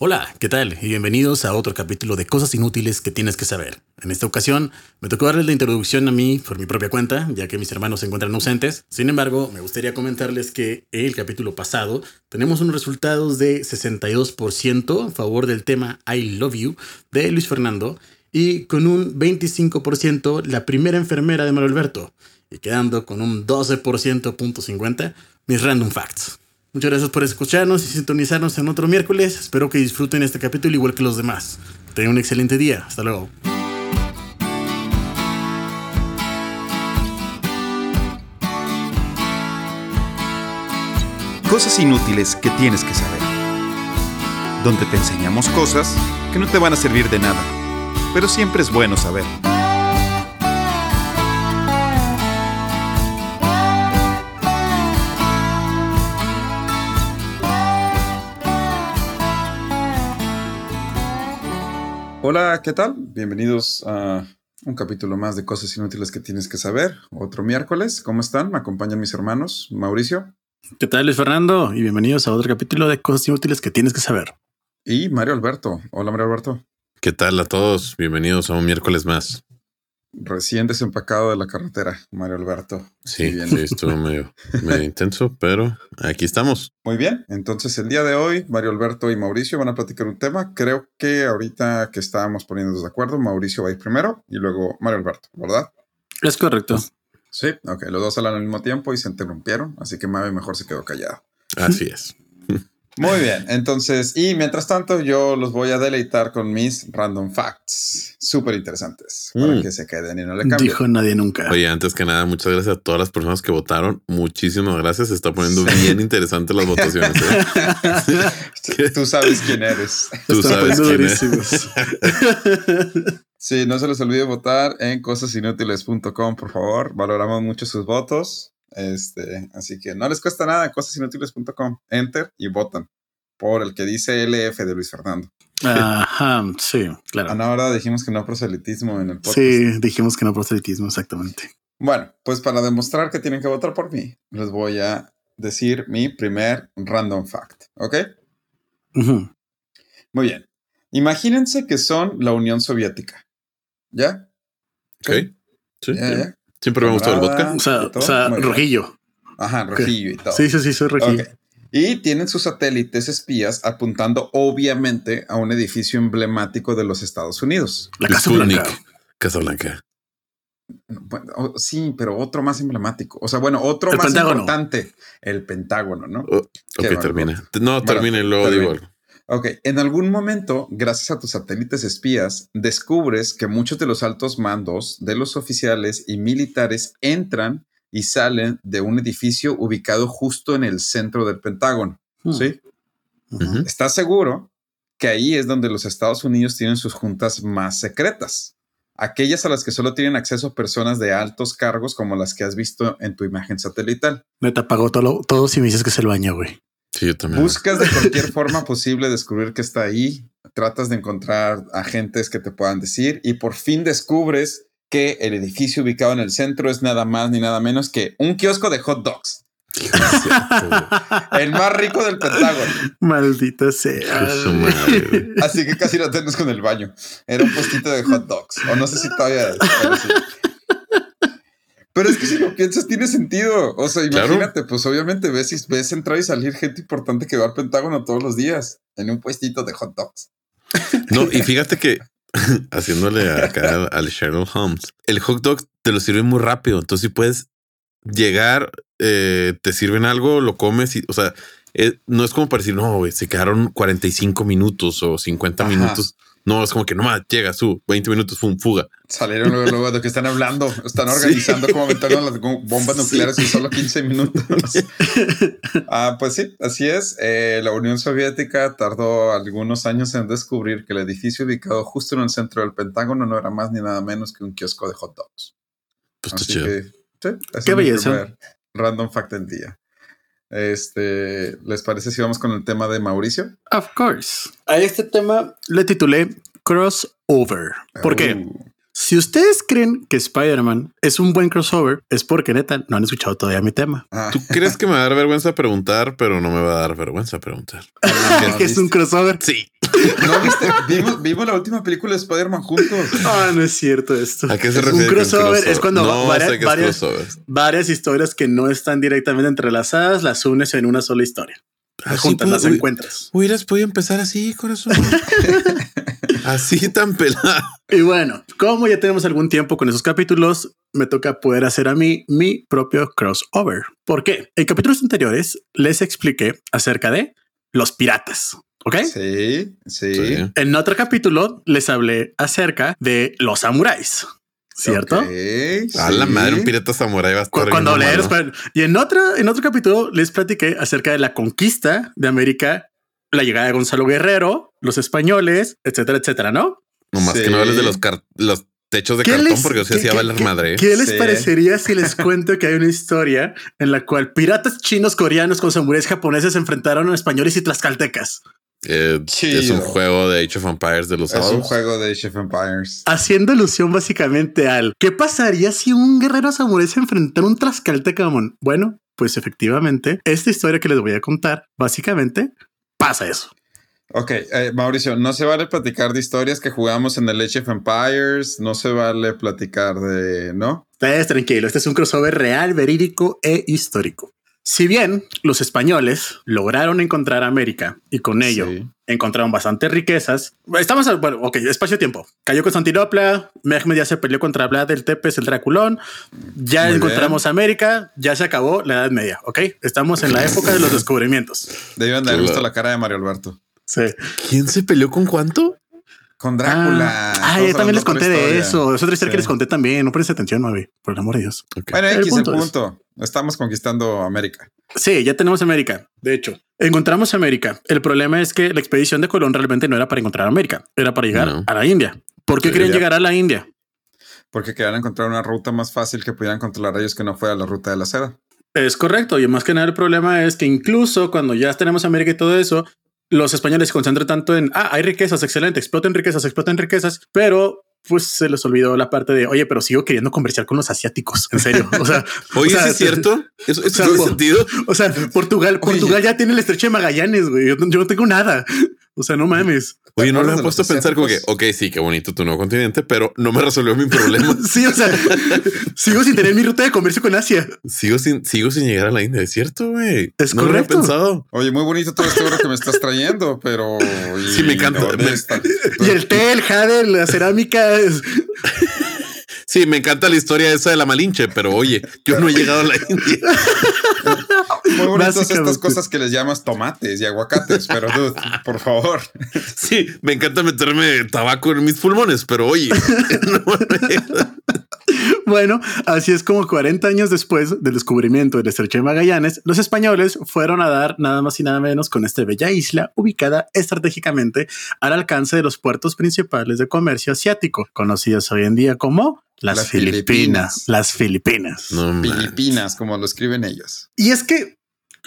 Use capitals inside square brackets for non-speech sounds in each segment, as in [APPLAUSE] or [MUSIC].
Hola, ¿qué tal? Y bienvenidos a otro capítulo de Cosas Inútiles que tienes que saber. En esta ocasión me tocó darles la introducción a mí por mi propia cuenta, ya que mis hermanos se encuentran ausentes. Sin embargo, me gustaría comentarles que el capítulo pasado tenemos unos resultados de 62% a favor del tema I Love You de Luis Fernando y con un 25% la primera enfermera de Mario Alberto y quedando con un 12.50 mis random facts. Muchas gracias por escucharnos y sintonizarnos en otro miércoles. Espero que disfruten este capítulo igual que los demás. Tengan un excelente día. Hasta luego. Cosas inútiles que tienes que saber. Donde te enseñamos cosas que no te van a servir de nada, pero siempre es bueno saber. Hola, ¿qué tal? Bienvenidos a un capítulo más de Cosas Inútiles que tienes que saber. Otro miércoles. ¿Cómo están? Me acompañan mis hermanos. Mauricio. ¿Qué tal, Luis Fernando? Y bienvenidos a otro capítulo de Cosas Inútiles que tienes que saber. Y Mario Alberto. Hola, Mario Alberto. ¿Qué tal a todos? Bienvenidos a un miércoles más. Recién desempacado de la carretera, Mario Alberto. Sí, sí, estuvo medio, medio intenso, pero aquí estamos. Muy bien, entonces el día de hoy, Mario Alberto y Mauricio van a platicar un tema. Creo que ahorita que estábamos poniéndonos de acuerdo, Mauricio va a ir primero y luego Mario Alberto, ¿verdad? Es correcto. Sí, ok, los dos hablan al mismo tiempo y se interrumpieron, así que Mavi mejor se quedó callado. Así es. Muy bien, entonces, y mientras tanto, yo los voy a deleitar con mis random facts súper interesantes para Mm. que se queden y no le cambien. Dijo nadie nunca. Oye, antes que nada, muchas gracias a todas las personas que votaron. Muchísimas gracias. Se está poniendo bien interesante las votaciones. ¿eh? [LAUGHS] Tú sabes quién eres. Tú Están sabes poniendo quién es. durísimos. [LAUGHS] Sí, no se les olvide votar en cosasinútiles.com, por favor. Valoramos mucho sus votos. Este, así que no les cuesta nada, cosasinútiles.com. Enter y votan por el que dice LF de Luis Fernando. Ajá, sí, A claro. la hora dijimos que no proselitismo en el podcast. Sí, dijimos que no proselitismo, exactamente. Bueno, pues para demostrar que tienen que votar por mí, les voy a decir mi primer random fact, ¿ok? Muy bien. Imagínense que son la Unión Soviética. ¿Ya? Ok. Sí, ¿Ya, sí. ya? Siempre me ha gustado el vodka. O sea, rojillo. Ajá, rojillo y todo. Sí, sí, sí, soy rojillo. Y tienen sus satélites espías apuntando obviamente a un edificio emblemático de los Estados Unidos. La Casa. Blanca. Casablanca. Bueno, o- sí, pero otro más emblemático. O sea, bueno, otro El más Pentágono. importante. El Pentágono, ¿no? Oh, ok, termina. No, termina y luego digo algo. Ok, en algún momento, gracias a tus satélites espías, descubres que muchos de los altos mandos de los oficiales y militares entran y salen de un edificio ubicado justo en el centro del Pentágono. Hmm. ¿Sí? Ujú. ¿Estás seguro que ahí es donde los Estados Unidos tienen sus juntas más secretas? Aquellas a las que solo tienen acceso personas de altos cargos como las que has visto en tu imagen satelital. Neta, pagó todo, todo si me dices que es el baño, güey. Sí, yo también. Buscas de cualquier forma posible descubrir que está ahí, tratas de encontrar agentes que te puedan decir y por fin descubres que el edificio ubicado en el centro es nada más ni nada menos que un kiosco de hot dogs, [LAUGHS] el más rico del Pentágono. Maldita sea. Así que casi lo tenemos con el baño. Era un postito de hot dogs. O no sé si todavía es. Pero, es que si lo piensas, tiene sentido. O sea, Claro. imagínate, pues obviamente ves, y- ves entrar y salir gente importante que va al Pentágono todos los días en un puestito de hot dogs. No, y fíjate que [LAUGHS] haciéndole [LAUGHS] acá al- al Sherlock Holmes, el hot dog te lo sirven muy rápido. Entonces, si puedes llegar, eh, te sirven algo, lo comes y, o sea, eh, no es como para decir, no, güey, se quedaron 45 minutos o 50 Ajá. minutos. No, es como que nomás llega su 20 minutos, fue un fuga. Salieron luego, luego de que están hablando, están [LAUGHS] organizando cómo aventaron las bombas nucleares en solo 15 minutos. [LAUGHS] Ah, pues sí, así es. Eh, la Unión Soviética tardó algunos años en descubrir que el edificio ubicado justo en el centro del Pentágono no era más ni nada menos que un kiosco de hot dogs. Pues está Así chido. que, sí, ese Qué belleza. Random fact del día. Este, ¿les parece si vamos con el tema de Mauricio? Of course. A este tema le titulé Crossover. ¿Por qué? Uh, Si ustedes creen que Spider-Man es un buen crossover, es porque neta no han escuchado todavía mi tema. ah, Tú crees que me va a dar vergüenza preguntar, pero no me va a dar vergüenza preguntar. [LAUGHS] que es un crossover. Sí. ¿No viste? Vimos, vimos la última película de Spider-Man juntos. Ah, no es cierto esto. ¿A qué se Es refiere? Un con crossover es cuando No varias, sé qué es varias- crossover. varias historias que no están directamente entrelazadas las unes en una sola historia. Las juntas, las encuentras. Hubieras podido empezar así, corazón. [LAUGHS] así tan pelado. Y bueno, como ya tenemos algún tiempo con esos capítulos, me toca poder hacer a mí mi propio crossover. ¿Por qué? En capítulos anteriores les expliqué acerca de los piratas. ¿Ok? Sí, sí. Sí. En otro capítulo les hablé acerca de los samuráis. ¿Cierto? Ok, A la sí. madre, un pirata samurái va a estar Cu- Cuando hablé. Y en otro, en otro capítulo les platiqué acerca de la conquista de América, la llegada de Gonzalo Guerrero, los españoles, etcétera, etcétera, ¿no? Nomás que Sí. no hables de los, los techos de ¿Qué cartón les- porque o sea, qué- sí va a qué- valer madre. ¿Qué les Sí. parecería si les [LAUGHS] cuento que hay una historia en la cual piratas chinos, coreanos con samuráis japoneses se enfrentaron a españoles y tlaxcaltecas? Eh, es un juego de Age of Empires de los Es un sábados. juego de Age of Empires. Haciendo alusión básicamente al ¿qué pasaría si un guerrero samurái se enfrentara a un tlaxcalteca? mon? Bueno, pues efectivamente, esta historia que les voy a contar, básicamente pasa eso. Ok, eh, Mauricio, no se vale platicar de historias que jugamos en el Age of Empires. No se vale platicar de, ¿no? Ustedes tranquilo, este es un crossover real, verídico e histórico. Si bien los españoles lograron encontrar América y con ello Sí. encontraron bastantes riquezas, estamos, al- bueno, ok, espacio-tiempo. Cayó Constantinopla, Mehmed ya se peleó contra Vlad del Tepes, el Draculón, ya Muy encontramos América, ya se acabó la Edad Media, ok. Estamos en la época de los descubrimientos. Deben de haber visto la cara de Mario Alberto. Sí. ¿Quién se peleó con cuánto? Con Drácula. Ah, ah, ya también les conté de eso. Es otra historia que Sí. les conté también. No prestes atención, Mavi, por el amor de Dios. Bueno, El X, el punto es- punto. Estamos conquistando América. Sí, ya tenemos América. De hecho, encontramos América. El problema es que la expedición de Colón realmente no era para encontrar América, era para llegar No. a la India. ¿Por qué Sí, querían ya. llegar a la India? Porque querían encontrar una ruta más fácil que pudieran controlar ellos que no fuera la ruta de la seda. Es correcto. Y más que nada, el problema es que incluso cuando ya tenemos América y todo eso, los españoles se concentran tanto en, ah, hay riquezas, excelente, exploten riquezas, exploten riquezas, pero pues se les olvidó la parte de, oye, pero sigo queriendo conversar con los asiáticos. En serio. O sea, [LAUGHS] Oye, o sea, ¿sí es cierto? ¿Eso, eso o sea, tiene sentido? O sea, Portugal, Oye. Portugal ya tiene el estrecho de Magallanes, güey. Yo no tengo nada. O sea, no mames. Oye, no me he puesto a pensar como que, ok, sí, qué bonito tu nuevo continente, pero no me resolvió mi problema. [LAUGHS] Sí, o sea, sigo sin tener mi ruta de comercio con Asia. sigo sin, sigo sin llegar a la India, es cierto, güey. Es no lo había correcto. pensado. Oye, muy bonito todo este oro que me estás trayendo, pero. y Sí, me encanta. ¿dónde Me-? [LAUGHS] Y el té, el jade, la cerámica. es- Sí, me encanta la historia esa de la Malinche, pero oye, yo no he llegado a la India. [LAUGHS] Muy bonitas estas cosas que les llamas tomates y aguacates, pero dude, [LAUGHS] por favor. Sí, me encanta meterme tabaco en mis pulmones, pero oye, [LAUGHS] Bueno, así es como 40 años después del descubrimiento del estrecho de Magallanes, los españoles fueron a dar nada más y nada menos con esta bella isla ubicada estratégicamente al alcance de los puertos principales de comercio asiático, conocidos hoy en día como las, Las Filipinas. Filipinas. Las Filipinas. no. Filipinas, como lo escriben ellos. Y es que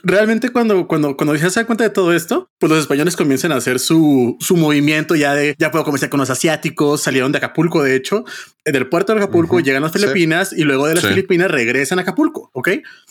realmente cuando, cuando, cuando ya se dan cuenta de todo esto, pues los españoles comienzan a hacer su, su movimiento ya de ya puedo comerciar con los asiáticos, salieron de Acapulco, de hecho, del puerto de Acapulco llegan a las sí. Filipinas y luego de las Sí. Filipinas regresan a Acapulco, ¿ok?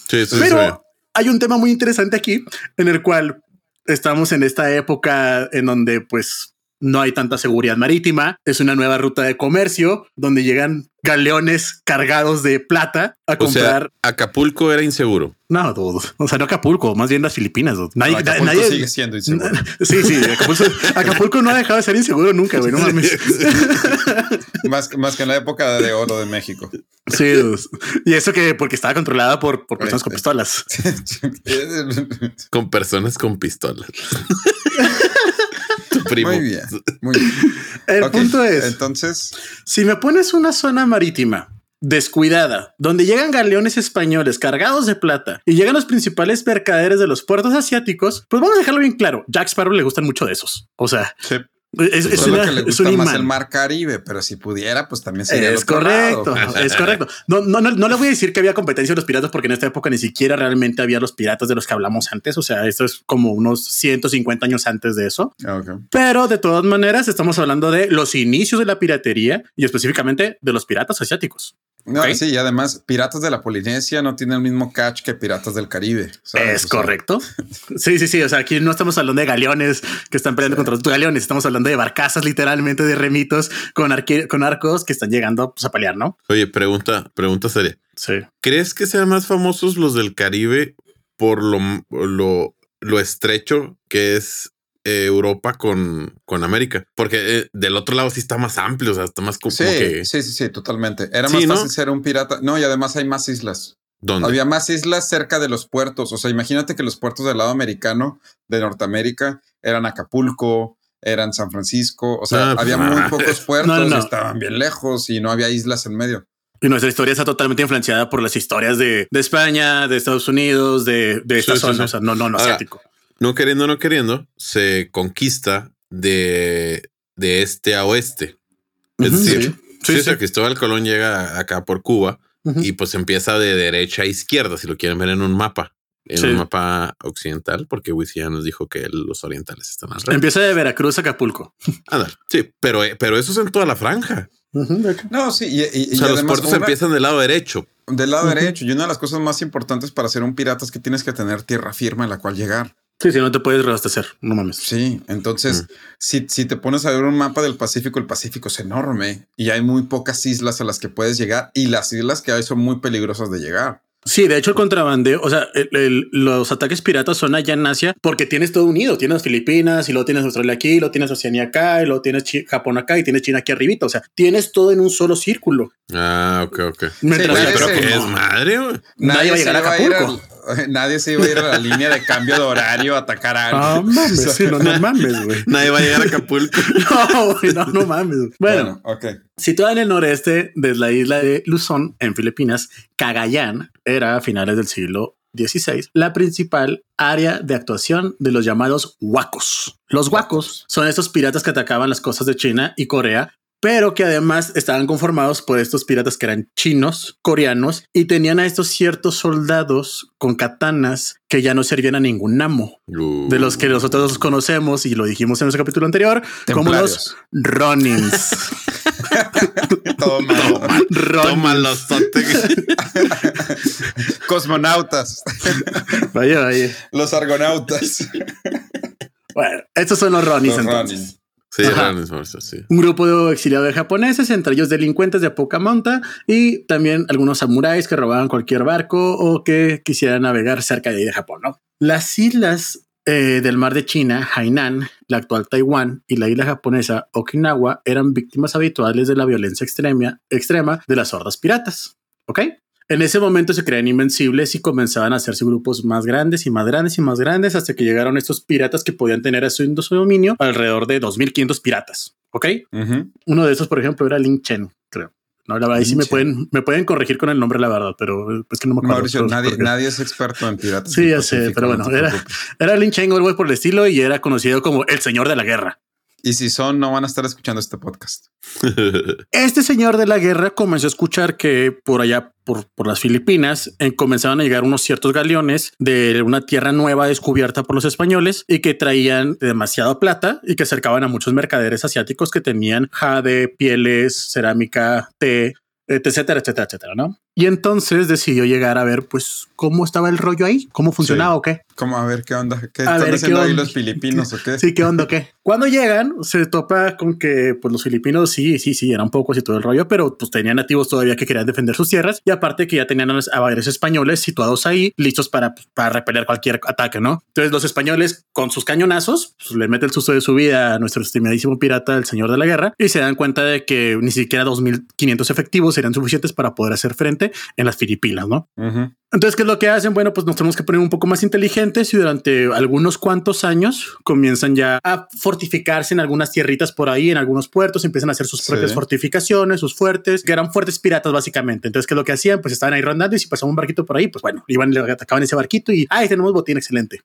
Sí. Pero hay un tema muy interesante aquí en el cual estamos en esta época en donde pues no hay tanta seguridad marítima, es una nueva ruta de comercio donde llegan galeones cargados de plata a O comprar sea, Acapulco era inseguro. no, dude. o sea, no Acapulco, más bien las Filipinas. dude. Nadie, No, Acapulco nadie- sigue siendo inseguro. [LAUGHS] Sí, sí, Acapulco, Acapulco no ha dejado de ser inseguro nunca, güey. No mames. [LAUGHS] más, más que en la época de oro de México. Sí, dude. y eso que porque estaba controlada por, por personas con Oye, pistolas. [LAUGHS] Con personas con pistolas. Tu [LAUGHS] primo. muy bien, muy bien. [LAUGHS] El punto es, Entonces, si me pones una zona marítima descuidada, donde llegan galeones españoles cargados de plata y llegan los principales mercaderes de los puertos asiáticos, pues vamos a dejarlo bien claro. Jack Sparrow le gustan mucho de esos. O sea, sí, es, es una- que le es gusta un más el mar Caribe, pero si pudiera, pues también sería Es correcto, lado. es correcto. No, no, no, no le voy a decir que había competencia de los piratas porque en esta época ni siquiera realmente había los piratas de los que hablamos antes. O sea, esto es como unos 150 años antes de eso. Ah. Pero de todas maneras, estamos hablando de los inicios de la piratería y específicamente de los piratas asiáticos. No, sí, y además, Piratas de la Polinesia no tienen el mismo catch que Piratas del Caribe. Es correcto. [LAUGHS] sí, sí, sí. O sea, aquí no estamos hablando de galeones que están peleando contra los galeones, estamos hablando de barcazas, literalmente de remitos con, con arcos que están llegando pues, a pelear, ¿no? Oye, pregunta, pregunta seria. Sí. ¿Crees que sean más famosos los del Caribe por lo, lo, lo estrecho que es Europa con, con América. Porque eh, del otro lado sí está más amplio, o sea, está más como, sí, que... Sí, sí, sí, totalmente. Era más fácil ser un pirata. No, y además hay más islas. ¿Dónde? Había más islas cerca de los puertos. O sea, imagínate que los puertos del lado americano de Norteamérica eran Acapulco, eran San Francisco. O sea, ah, había pues, muy pocos [LAUGHS] puertos, estaban bien lejos y no había islas en medio. Y nuestra historia está totalmente influenciada por las historias de, de España, de Estados Unidos, de, de esta zona. O sea, no, no, no asiático no queriendo, no queriendo, se conquista de, de este a oeste. Es decir, sí, Cristóbal Colón llega acá por Cuba y pues empieza de derecha a izquierda, si lo quieren ver en un mapa. En un mapa occidental, porque Wiss ya nos dijo que los orientales están alrededor. Empieza de Veracruz a Acapulco. [LAUGHS] sí, pero, pero eso es en toda la franja. no, sí, y, o sea, los puertos empiezan del lado derecho. Del lado derecho. Y una de las cosas más importantes para ser un pirata es que tienes que tener tierra firme en la cual llegar. Sí, sí, no te puedes reabastecer, no mames. Sí, entonces, mm. si, si te pones a ver un mapa del Pacífico, el Pacífico es enorme y hay muy pocas islas a las que puedes llegar y las islas que hay son muy peligrosas de llegar. Sí, de hecho el contrabandeo, o sea, los ataques piratas son allá en Asia porque tienes todo unido. Tienes Filipinas y luego tienes Australia aquí, lo tienes Oceanía acá y luego tienes Japón acá y tienes China aquí arribita. O sea, tienes todo en un solo círculo. Ah, ok, ok. Mientras sí, pero que es madre. Nadie, va a llegar a Acapulco. [LAUGHS] nadie se iba a ir a la línea de cambio de horario a atacar a alguien. [LAUGHS] No mames, sí, no, mames, güey. Nadie va a llegar a Acapulco. [LAUGHS] no, güey, no, no mames. Bueno, ok. Situada en el noreste de la isla de Luzón, en Filipinas, Cagayán era a finales del siglo XVI, la principal área de actuación de los llamados huacos. Los huacos son estos piratas que atacaban las costas de China y Corea pero que además estaban conformados por estos piratas que eran chinos, coreanos, y tenían a estos ciertos soldados con katanas que ya no servían a ningún amo, de los que nosotros conocemos y lo dijimos en nuestro capítulo anterior, como los Ronins. Toma, toma los Cosmonautas. Vaya, vaya. Los argonautas. Bueno, estos son los Ronins entonces. Sí, sí. Un grupo de exiliados japoneses, entre ellos delincuentes de poca monta y también algunos samuráis que robaban cualquier barco o que quisieran navegar cerca de ahí de Japón, ¿no? Las islas eh, del mar de China, Hainan, la actual Taiwán y la isla japonesa Okinawa eran víctimas habituales de la violencia extrema, extrema de las hordas piratas. ¿Ok? En ese momento se creían invencibles y comenzaban a hacerse grupos más grandes y más grandes y más grandes hasta que llegaron estos piratas que podían tener a su, dominio alrededor de 2500 piratas. Ok. Uno de esos, por ejemplo, era Lin Chen, creo. No, la verdad, ahí sí me pueden, me pueden corregir con el nombre, la verdad, pero es que no me acuerdo. Mauricio, nadie, nadie, es experto en piratas. Sí, ya sé, pero bueno, era, era Lin Chen o algo por el estilo y era conocido como el señor de la guerra. Y si son, no van a estar escuchando este podcast. [LAUGHS] Este señor de la guerra comenzó a escuchar que por allá, por, por las Filipinas, eh, comenzaban a llegar unos ciertos galeones de una tierra nueva descubierta por los españoles y que traían demasiada plata y que acercaban a muchos mercaderes asiáticos que tenían jade, pieles, cerámica, té, etcétera, etcétera, etcétera, ¿no? Y entonces decidió llegar a ver, pues, cómo estaba el rollo ahí, cómo funcionaba o qué. Como a ver qué onda, qué están haciendo ahí los filipinos o qué. Sí, qué onda, qué. Cuando llegan, se topa con que, pues, los filipinos sí, sí, sí, eran pocos y todo el rollo, pero pues tenían nativos todavía que querían defender sus tierras y aparte que ya tenían a varios españoles situados ahí, listos para, para repeler cualquier ataque, ¿no? Entonces, los españoles con sus cañonazos pues, le meten el susto de su vida a nuestro estimadísimo pirata, el señor de la guerra, y se dan cuenta de que ni siquiera 2.500 efectivos serían suficientes para poder hacer frente en las Filipinas, ¿no? Entonces, ¿qué es lo que hacen? Bueno, pues nos tenemos que poner un poco más inteligentes y durante algunos cuantos años comienzan ya a fortificarse en algunas tierritas por ahí, en algunos puertos, empiezan a hacer sus propias fortificaciones, sus fuertes, que eran fuertes piratas básicamente. Entonces, ¿qué es lo que hacían? Pues estaban ahí rondando y si pasaba un barquito por ahí, pues bueno, iban y atacaban ese barquito y, ay, tenemos botín excelente.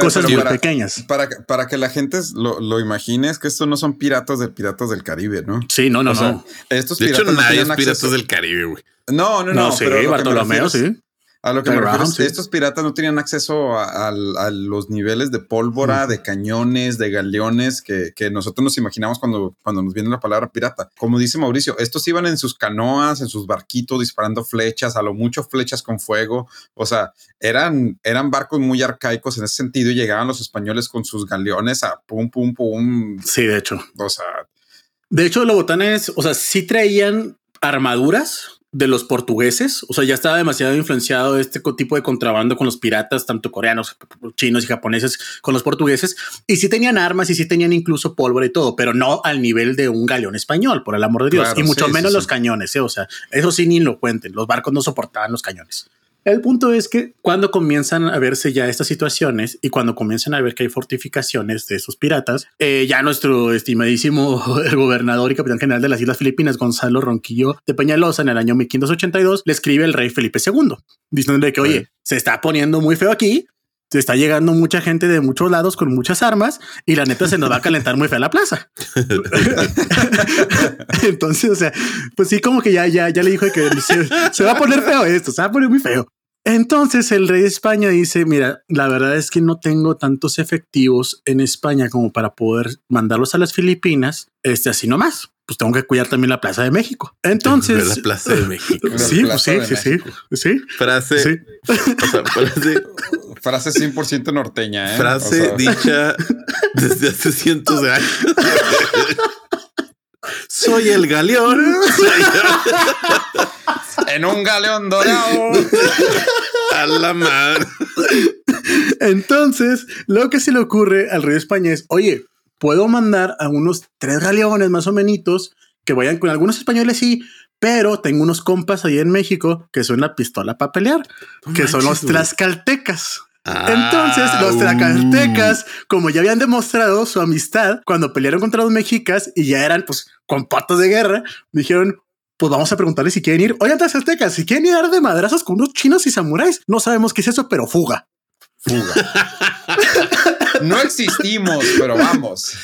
Cosas muy pequeñas. Para, para que la gente lo, lo imagine, es que estos no son piratas de piratas del Caribe, ¿no? Sí, no, no, no. Estos de hecho, nadie es piratas del Caribe, güey. No, no, no. no sí, Bartolomeo, sí. A lo que me refiero, estos piratas no tenían acceso a, los niveles de pólvora, de cañones, de galeones que, nosotros nos imaginamos cuando, cuando nos viene la palabra pirata. Como dice Mauricio, estos iban en sus canoas, en sus barquitos, disparando flechas, a lo mucho flechas con fuego. O sea, eran, eran barcos muy arcaicos en ese sentido y llegaban los españoles con sus galeones a pum, pum, pum. Sí, de hecho. O sea. De hecho, los botanes, o sea, sí traían armaduras, de los portugueses. O sea, ya estaba demasiado influenciado este tipo de contrabando con los piratas, tanto coreanos, chinos y japoneses con los portugueses. Y sí tenían armas y sí tenían incluso pólvora y todo, pero no al nivel de un galeón español, por el amor de Dios. y mucho menos los cañones. ¿eh? O sea, eso sí ni lo cuenten. Los barcos no soportaban los cañones. El punto es que cuando comienzan a verse ya estas situaciones y cuando comienzan a ver que hay fortificaciones de esos piratas, eh, ya nuestro estimadísimo [LAUGHS] el gobernador y capitán general de las Islas Filipinas, Gonzalo Ronquillo de Peñalosa, en el año 1582, le escribe el rey Felipe II, diciéndole que, oye, se está poniendo muy feo aquí, se está llegando mucha gente de muchos lados con muchas armas y la neta se nos va a calentar muy fea la plaza. [LAUGHS] [LAUGHS] Entonces, o sea, pues sí, como que ya, ya, ya le dijo que se, va a poner feo esto, se va a poner muy feo. Entonces el rey de España dice, mira, la verdad es que no tengo tantos efectivos en España como para poder mandarlos a las Filipinas, este así nomás. Pues tengo que cuidar también la Plaza de México. Entonces, la Plaza de México. Sí, pues sí, sí, sí, sí, Frase, sí. frase, [LAUGHS] frase 100% norteña. ¿eh? Frase dicha desde hace cientos de años. [LAUGHS] Soy el galeón. [LAUGHS] en un galeón dorado. A la madre. Entonces, lo que se le ocurre al rey de España es, oye, puedo mandar a unos tres galeones más o menos que vayan con algunos españoles, sí, pero tengo unos compas ahí en México que son la pistola para pelear, que son los tlaxcaltecas. Entonces, los ah, tlaxcaltecas, como ya habían demostrado su amistad cuando pelearon contra los mexicas y ya eran pues con patos de guerra, dijeron, pues vamos a preguntarle si quieren ir. Oigan, aztecas, si quieren ir a dar de madrazos con unos chinos y samuráis, no sabemos qué es eso, pero fuga. Fuga. [LAUGHS] no existimos, pero vamos.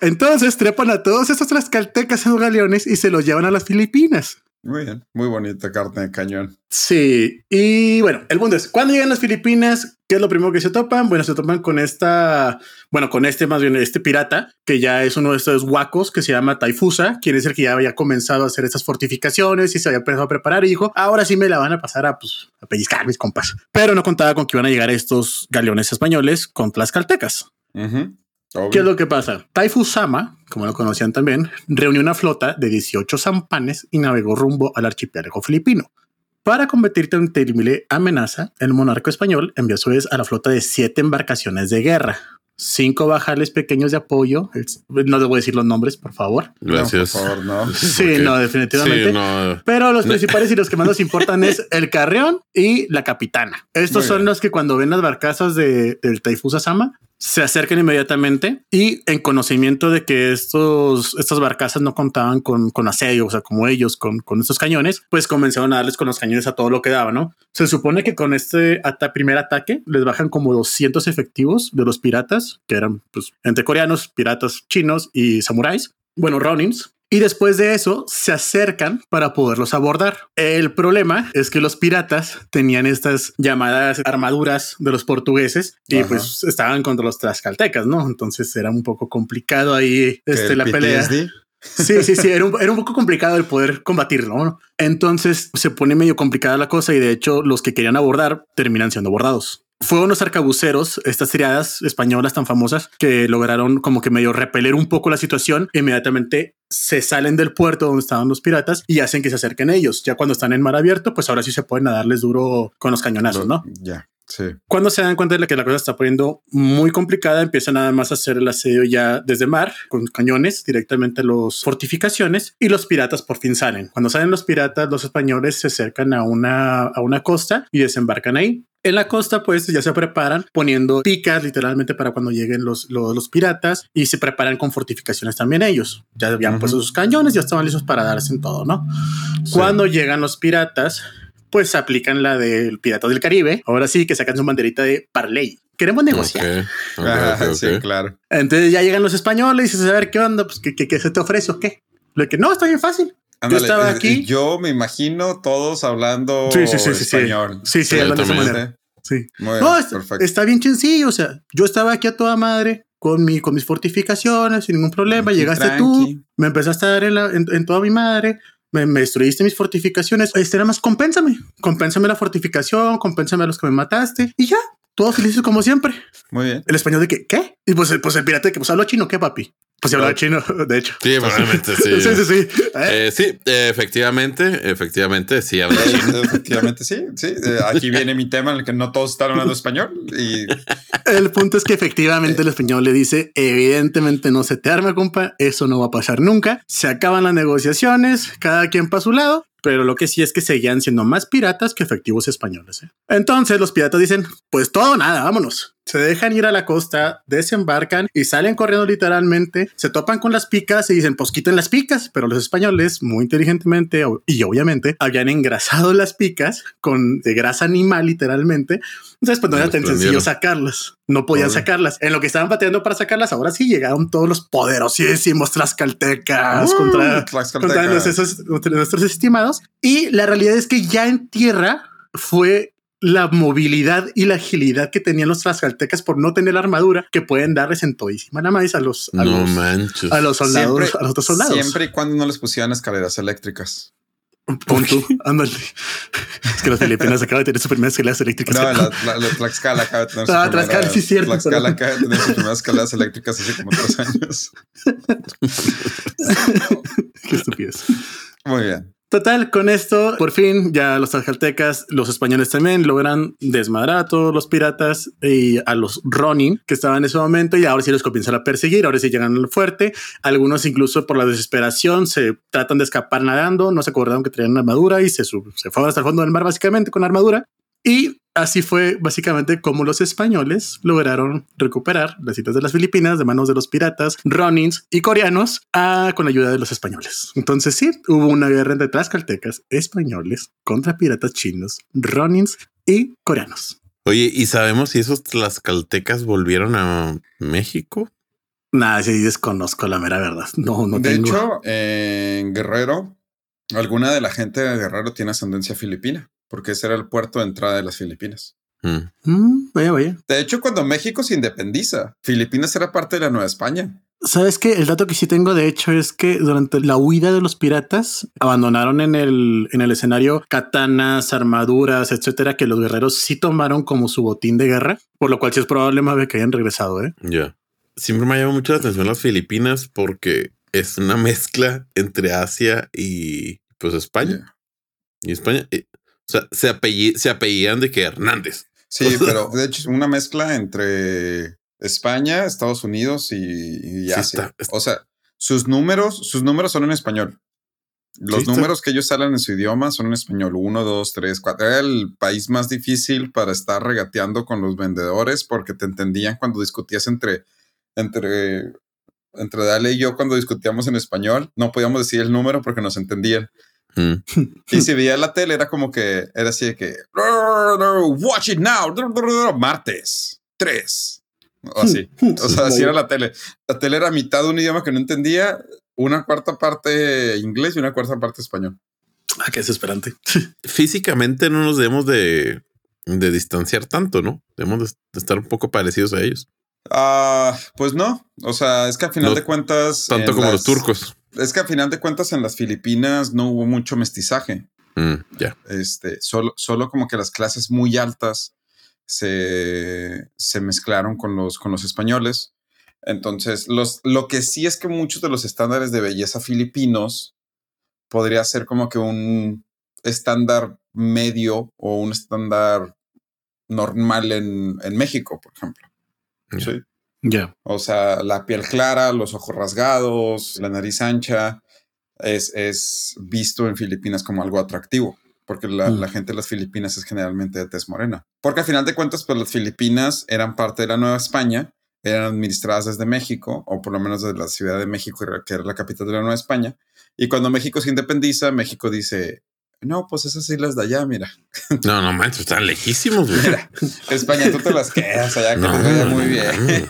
Entonces trepan a todos estos tlaxcaltecas en los galeones y se los llevan a las Filipinas. Muy bien, muy bonita carta de cañón. Sí, y bueno, el punto es, cuando llegan las Filipinas, ¿qué es lo primero que se topan? Bueno, se topan con esta, bueno, con este más bien, este pirata, que ya es uno de estos guacos que se llama Taifusa, quien es el que ya había comenzado a hacer estas fortificaciones y se había empezado a preparar y dijo, ahora sí me la van a pasar a, pues, a pellizcar mis compas. Pero no contaba con que iban a llegar estos galeones españoles con tlaxcaltecas. ¿Qué es lo que pasa? Taifusama, como lo conocían también, reunió una flota de 18 zampanes y navegó rumbo al archipiélago filipino. Para combatir tan temible amenaza, el monarca español envió a su vez a la flota de siete embarcaciones de guerra, cinco bajales pequeños de apoyo. No les voy a decir los nombres, por favor. Gracias. por favor, no. Sí, no, definitivamente. Pero los principales y los que más nos importan es [LAUGHS] el carreón y la capitana. Estos son los que cuando ven las barcazas de, del Taifusa Sama se acercan inmediatamente y en conocimiento de que estos, estas barcazas no contaban con, con asedio, o sea, como ellos con, con estos cañones, pues comenzaron a darles con los cañones a todo lo que daba, ¿no? Se supone que con este primer ataque les bajan como 200 efectivos de los piratas, que eran pues entre coreanos, piratas chinos y samuráis. Bueno, Ronins, y después de eso se acercan para poderlos abordar. El problema es que los piratas tenían estas llamadas armaduras de los portugueses y pues estaban contra los tlaxcaltecas, ¿no? Entonces era un poco complicado ahí este, la pelea. Sí, sí, sí, era un, era un poco complicado el poder combatirlo. ¿no? Entonces se pone medio complicada la cosa y de hecho los que querían abordar terminan siendo abordados fueron los arcabuceros, estas tiradas españolas tan famosas, que lograron como que medio repeler un poco la situación. Inmediatamente se salen del puerto donde estaban los piratas y hacen que se acerquen ellos. Ya cuando están en mar abierto, pues ahora sí se pueden darles duro con los cañonazos, ¿no? Ya. Sí. Cuando se dan cuenta de que la cosa está poniendo muy complicada, empiezan nada más a hacer el asedio ya desde mar, con cañones directamente a las fortificaciones y los piratas por fin salen. Cuando salen los piratas, los españoles se acercan a una, a una costa y desembarcan ahí. En la costa, pues ya se preparan poniendo picas literalmente para cuando lleguen los, los, piratas y se preparan con fortificaciones también ellos. Ya habían puesto sus cañones, ya estaban listos para darse en todo, ¿no? Cuando llegan los piratas, pues aplican la del Pirata del Caribe. Ahora sí que sacan su banderita de Parley. Queremos negociar. sí, claro. Entonces ya llegan los españoles y se a ver qué onda, pues qué, qué, se te ofrece o qué. Lo que no, está bien fácil. Ándale, yo estaba eh, aquí. Yo me imagino todos hablando Sí, sí, sí, español. Sí, sí, Sí, hablando de esa manera. Sí. Muy bien, No, está, está bien sencillo. O sea, yo estaba aquí a toda madre con, mi, con mis fortificaciones sin ningún problema. Llegaste tranqui. tú, me empezaste a dar en, la- en- en toda mi madre. Me, me destruiste mis fortificaciones. Este era más, compénsame. Compénsame la fortificación, compénsame a los que me mataste. Y ya, todos felices como siempre. Muy bien. El español de que, ¿qué? Y pues, pues el pirata de que, pues hablo chino, ¿qué, papi? Pues sí hablaba chino, [LAUGHS] de hecho. Sí, probablemente sí. [LAUGHS] sí, sí. sí. ¿Eh? Eh, sí, efectivamente, efectivamente, sí habla chino. Eh, Efectivamente, sí, sí. Eh, Aquí viene mi tema en el que no todos están hablando [LAUGHS] español y El punto es que efectivamente el español le dice, evidentemente no se te arma, compa, eso no va a pasar nunca. Se acaban las negociaciones, cada quien para su lado, pero lo que sí es que seguían siendo más piratas que efectivos españoles. ¿eh? Entonces los piratas dicen, pues todo nada, vámonos. Se dejan ir a la costa, desembarcan y salen corriendo literalmente, se topan con las picas y dicen, pues quiten las picas, pero los españoles muy inteligentemente y obviamente habían engrasado las picas con de grasa animal literalmente. Entonces pues no era tan sencillo sacarlas, no podían sacarlas. En lo que estaban pateando para sacarlas, ahora sí llegaron todos los poderosísimos tlaxcaltecas Uh, contra, Tlaxcalteca. contra nuestros, nuestros estimados. Y la realidad es que ya en tierra fue la movilidad y la agilidad que tenían los tlaxcaltecas por no tener armadura que pueden darles en todísima la maíz a los, a No los, manches. a los soldados, Siempre- a los otros soldados. siempre y cuando no les pusieran escaleras eléctricas. Pon tú, ándale. Es que las Filipinas acaban de tener sus primeras escaleras eléctricas. No, [LAUGHS] la, la, la Tlaxcala acaba de tener Ah, sus Tlaxcala, primeras- sí, cierto, Tlaxcala acaba de tener sus primeras escaleras eléctricas hace como tres años. [LAUGHS] Qué estupidez. Muy bien. Total, con esto, por fin, ya los tlaxcaltecas, los españoles también logran desmadrar a todos los piratas y a los Ronin que estaban en ese momento y ahora sí los comienzan a perseguir, ahora sí llegan al fuerte. Algunos incluso por la desesperación se tratan de escapar nadando, no se acordaron que traían armadura y se, se fueron hasta el fondo del mar básicamente con armadura. Y así fue básicamente como los españoles lograron recuperar las islas de las Filipinas de manos de los piratas, ronins y coreanos ah, con la ayuda de los españoles. Entonces sí, hubo una guerra entre tlaxcaltecas españoles contra piratas chinos, ronins y coreanos. Oye, ¿y sabemos si esos tlaxcaltecas volvieron a México? Nada, sí desconozco la mera verdad. No, no de tengo. hecho, en Guerrero, alguna de la gente de Guerrero tiene ascendencia filipina, porque ese era el puerto de entrada de las Filipinas. Mm. Mm, vaya, vaya. De hecho, cuando México se independiza, Filipinas era parte de la Nueva España. Sabes que el dato que sí tengo, de hecho, es que durante la huida de los piratas abandonaron en el, en el escenario katanas, armaduras, etcétera, que los guerreros sí tomaron como su botín de guerra, por lo cual sí es probable más que hayan regresado. ¿eh? Ya. Siempre me ha llamado mucho la atención las Filipinas porque es una mezcla entre Asia y pues España. Y España, eh, o sea, se, apelli- se apellían de que Hernández. Sí, pero de hecho es una mezcla entre España, Estados Unidos y, y Sí, Asia. está- está- O sea, sus números, sus números son en español. Los Sí, números que ellos salen en su idioma son en español. Uno, dos, tres, cuatro. Era el país más difícil para estar regateando con los vendedores porque te entendían cuando discutías entre, entre, entre Dale y yo cuando discutíamos en español. No podíamos decir el número porque nos entendían. Mm. [LAUGHS] Y si veía la tele, era como que era así de que watch it now, martes 3. O [LAUGHS] así. O sea, así era la tele. La tele era mitad de un idioma que no entendía, una cuarta parte inglés y una cuarta parte español. Ah, qué desesperante. [LAUGHS] Físicamente no nos debemos de, de distanciar tanto, ¿no? Debemos de, estar un poco parecidos a ellos. Ah, pues no. O sea, es que a final No de cuentas. Tanto como las- los turcos. Es que a final de cuentas en las Filipinas no hubo mucho mestizaje. Mm, ya. Este, solo, solo como que las clases muy altas se, se mezclaron con los, con los españoles. Entonces, los, lo que sí es que muchos de los estándares de belleza filipinos podría ser como que un estándar medio o un estándar normal en, en México, por ejemplo. Sí. Ya. O sea, la piel clara, los ojos rasgados, la nariz ancha, es, es visto en Filipinas como algo atractivo, porque la, Mm. la gente de las Filipinas es generalmente de tez morena. Porque al final de cuentas, pues las Filipinas eran parte de la Nueva España, eran administradas desde México, o por lo menos desde la Ciudad de México, que era la capital de la Nueva España. Y cuando México se independiza, México dice, No, pues esas islas de allá, mira. No, no manches, están lejísimos. Güey. Mira, España, tú te las quedas allá, que no, vaya muy bien.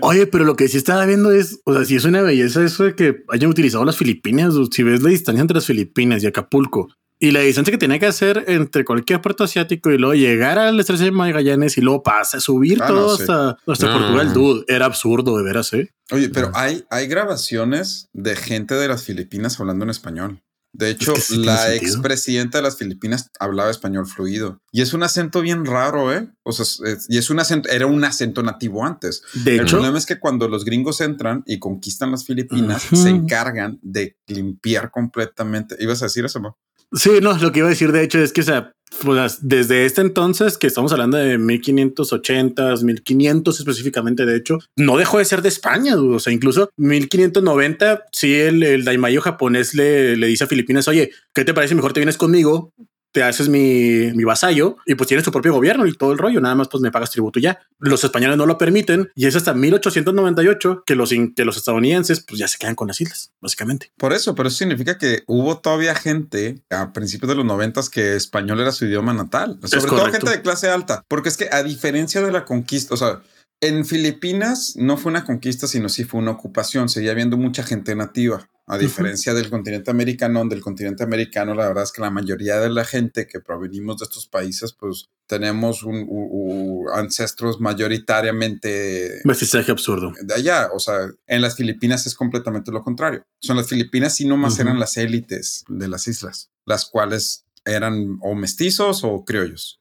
Oye, pero lo que sí estaba viendo es, o sea, si es una belleza eso de que hayan utilizado las Filipinas. Si ves la distancia entre las Filipinas y Acapulco, y la distancia que tenía que hacer entre cualquier puerto asiático y luego llegar al estrecho de Magallanes y luego pasa, subir ah, todo hasta, Portugal, dude, era absurdo de veras, ¿eh? Oye, pero hay, hay grabaciones de gente de las Filipinas hablando en español. De hecho, la expresidenta de las Filipinas hablaba español fluido y es un acento bien raro, ¿eh? O sea, y es un acento, era un acento nativo antes. De hecho, el problema es que cuando los gringos entran y conquistan las Filipinas, se encargan de limpiar completamente. ¿Ibas a decir eso, no? Sí, no, lo que iba a decir de hecho es que, o sea, pues desde este entonces, que estamos hablando de 1580, 1500 específicamente, de hecho, no dejó de ser de España, o sea, incluso 1590, sí, el, el Daimayo japonés le, le dice a Filipinas, oye, ¿qué te parece? Mejor te vienes conmigo te haces mi, mi, vasallo y pues tienes tu propio gobierno y todo el rollo, nada más pues me pagas tributo ya. Los españoles no lo permiten y es hasta 1898 que los, que los estadounidenses pues ya se quedan con las islas, básicamente. Por eso, pero eso significa que hubo todavía gente a principios de los noventas que español era su idioma natal, sobre todo gente de clase alta, porque es que a diferencia de la conquista, o sea, en Filipinas no fue una conquista, sino sí fue una ocupación. Seguía habiendo mucha gente nativa. A diferencia del continente americano, donde el continente americano, la verdad es que la mayoría de la gente que provenimos de estos países, pues tenemos un, ancestros mayoritariamente. Mestizaje absurdo. De allá. O sea, en las Filipinas es completamente lo contrario. Son las Filipinas, sí, nomás eran las élites de las islas, las cuales eran o mestizos o criollos.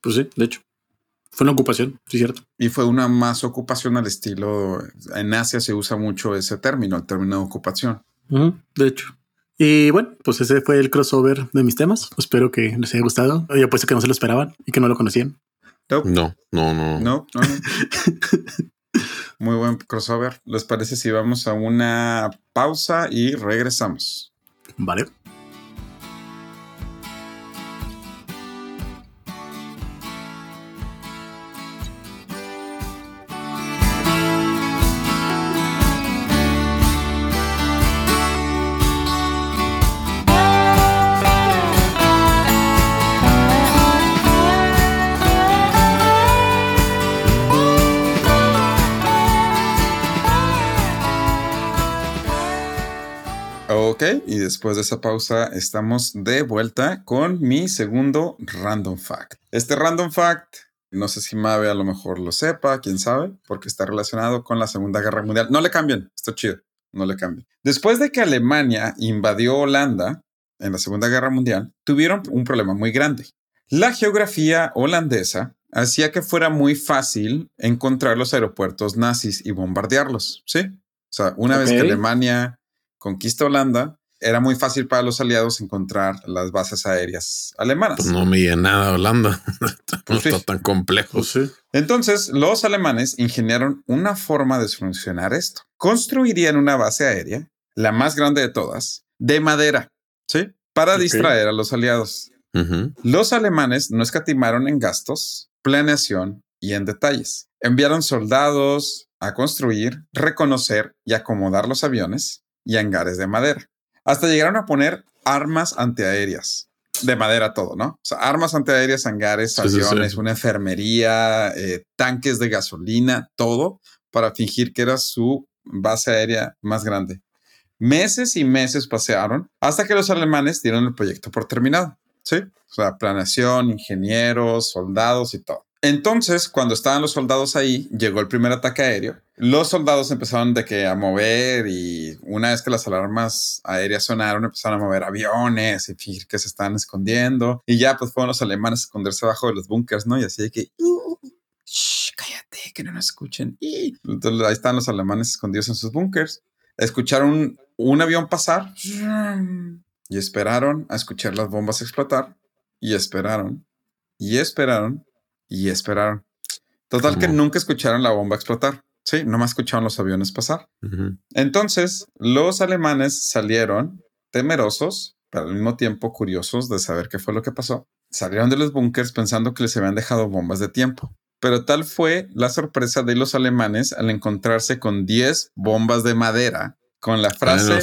Pues sí, de hecho. Fue una ocupación, sí, cierto. Y fue una más ocupación al estilo. En Asia se usa mucho ese término, el término de ocupación. de hecho. Y bueno, pues ese fue el crossover de mis temas. Espero que les haya gustado. Yo puesto que no se lo esperaban y que no lo conocían. No, no, no. No, no, no. [LAUGHS] Muy buen crossover. ¿Les parece si vamos a una pausa y regresamos? Vale. Después de esa pausa estamos de vuelta con mi segundo random fact. Este random fact, no sé si Mabe a lo mejor lo sepa, quién sabe, porque está relacionado con la Segunda Guerra Mundial. No le cambien, está chido, no le cambien. Después de que Alemania invadió Holanda en la Segunda Guerra Mundial, tuvieron un problema muy grande. La geografía holandesa hacía que fuera muy fácil encontrar los aeropuertos nazis y bombardearlos, ¿sí? O sea, una vez que Alemania conquista Holanda, era muy fácil para los aliados encontrar las bases aéreas alemanas. Pues no me nada Holanda. [LAUGHS] no está tan complejo. Pues Entonces, los alemanes ingeniaron una forma de solucionar esto. Construirían una base aérea, la más grande de todas, de madera, ¿sí? Para distraer a los aliados. Los alemanes no escatimaron en gastos, planeación y en detalles. Enviaron soldados a construir, reconocer y acomodar los aviones y hangares de madera. Hasta llegaron a poner armas antiaéreas. De madera todo, ¿no? O sea, armas antiaéreas, hangares, aviones, una enfermería, eh, tanques de gasolina, todo para fingir que era su base aérea más grande. Meses y meses pasearon hasta que los alemanes dieron el proyecto por terminado. Sí, o sea, planeación, ingenieros, soldados y todo. Entonces, cuando estaban los soldados ahí, llegó el primer ataque aéreo. Los soldados empezaron de que a mover y una vez que las alarmas aéreas sonaron, empezaron a mover aviones y fingir que se estaban escondiendo. Y ya pues fueron los alemanes a esconderse abajo de los búnkers, ¿no? Y así de que... cállate, que no nos escuchen. Y entonces ahí están los alemanes escondidos en sus búnkers. Escucharon un avión pasar y esperaron a escuchar las bombas explotar y esperaron y esperaron y esperaron. Total que nunca escucharon la bomba explotar. Sí, nomás escucharon los aviones pasar. Entonces, los alemanes salieron temerosos, pero al mismo tiempo curiosos de saber qué fue lo que pasó. Salieron de los búnkers pensando que les habían dejado bombas de tiempo. Pero tal fue la sorpresa de los alemanes al encontrarse con 10 bombas de madera con la frase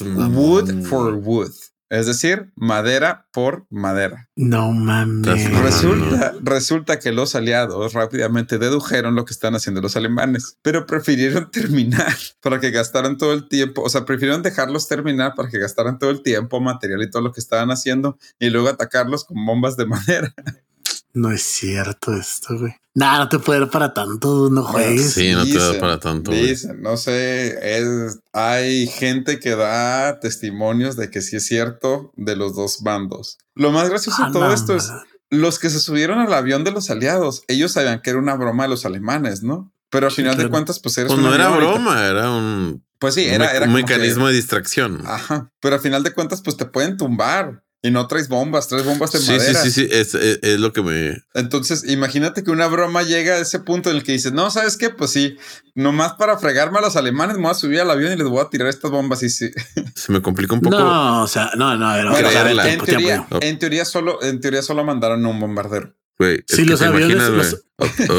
Wood for Wood. Es decir, madera por madera. No mames. Resulta, resulta que los aliados rápidamente dedujeron lo que están haciendo los alemanes, pero prefirieron [LAUGHS] terminar para que gastaran todo el tiempo. O sea, prefirieron dejarlos terminar para que gastaran todo el tiempo, material y todo lo que estaban haciendo y luego atacarlos con bombas de madera. [LAUGHS] No es cierto esto, güey. Nada, no te puede dar para tanto, no juegues. Sí, no te da para tanto. Dicen, no sé, es, hay gente que da testimonios de que sí es cierto de los dos bandos. Lo más gracioso de ah, todo esto es los que se subieron al avión de los aliados. Ellos sabían que era una broma de los alemanes, ¿no? Pero al final de cuentas, pues eres pues no era broma, era un. Pues sí, era, un mecanismo de distracción. Ajá. Pero al final de cuentas, pues te pueden tumbar. Y no traes bombas, traes bombas de madera. Sí, sí, sí, es, es, lo que me... Entonces, imagínate que una broma llega a ese punto en el que dices, no, ¿sabes qué? Pues sí, nomás para fregarme a los alemanes me voy a subir al avión y les voy a tirar estas bombas y sí. [LAUGHS] Se me complica un poco. No, o sea, no, no, bueno, en, teoría, en, teoría, solo, en teoría solo mandaron un bombardero. Güey, sí, los aviones,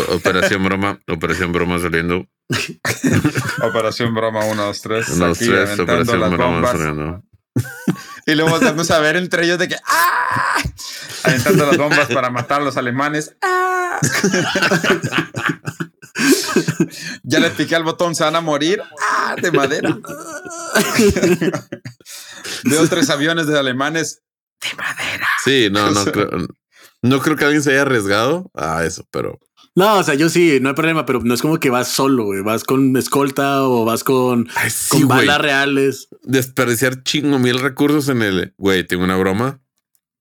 Operación broma, operación broma saliendo. [LAUGHS] operación broma 1, 2, 3. 1, 2, 3, operación broma saliendo. [LAUGHS] Y luego volvemos a ver entre ellos de que ¡ah! Aventando las bombas para matar a los alemanes. ¡Ah! ya le piqué al botón, se van a morir. ¡Ah! De madera. Veo tres aviones de alemanes de madera. Sí, no, no [LAUGHS] creo. No creo que alguien se haya arriesgado a eso, pero no, o sea, yo sí, no hay problema, pero no es como que vas solo, güey. Vas con escolta o vas con, con balas reales. Desperdiciar chingo mil recursos en el, güey, tengo una broma.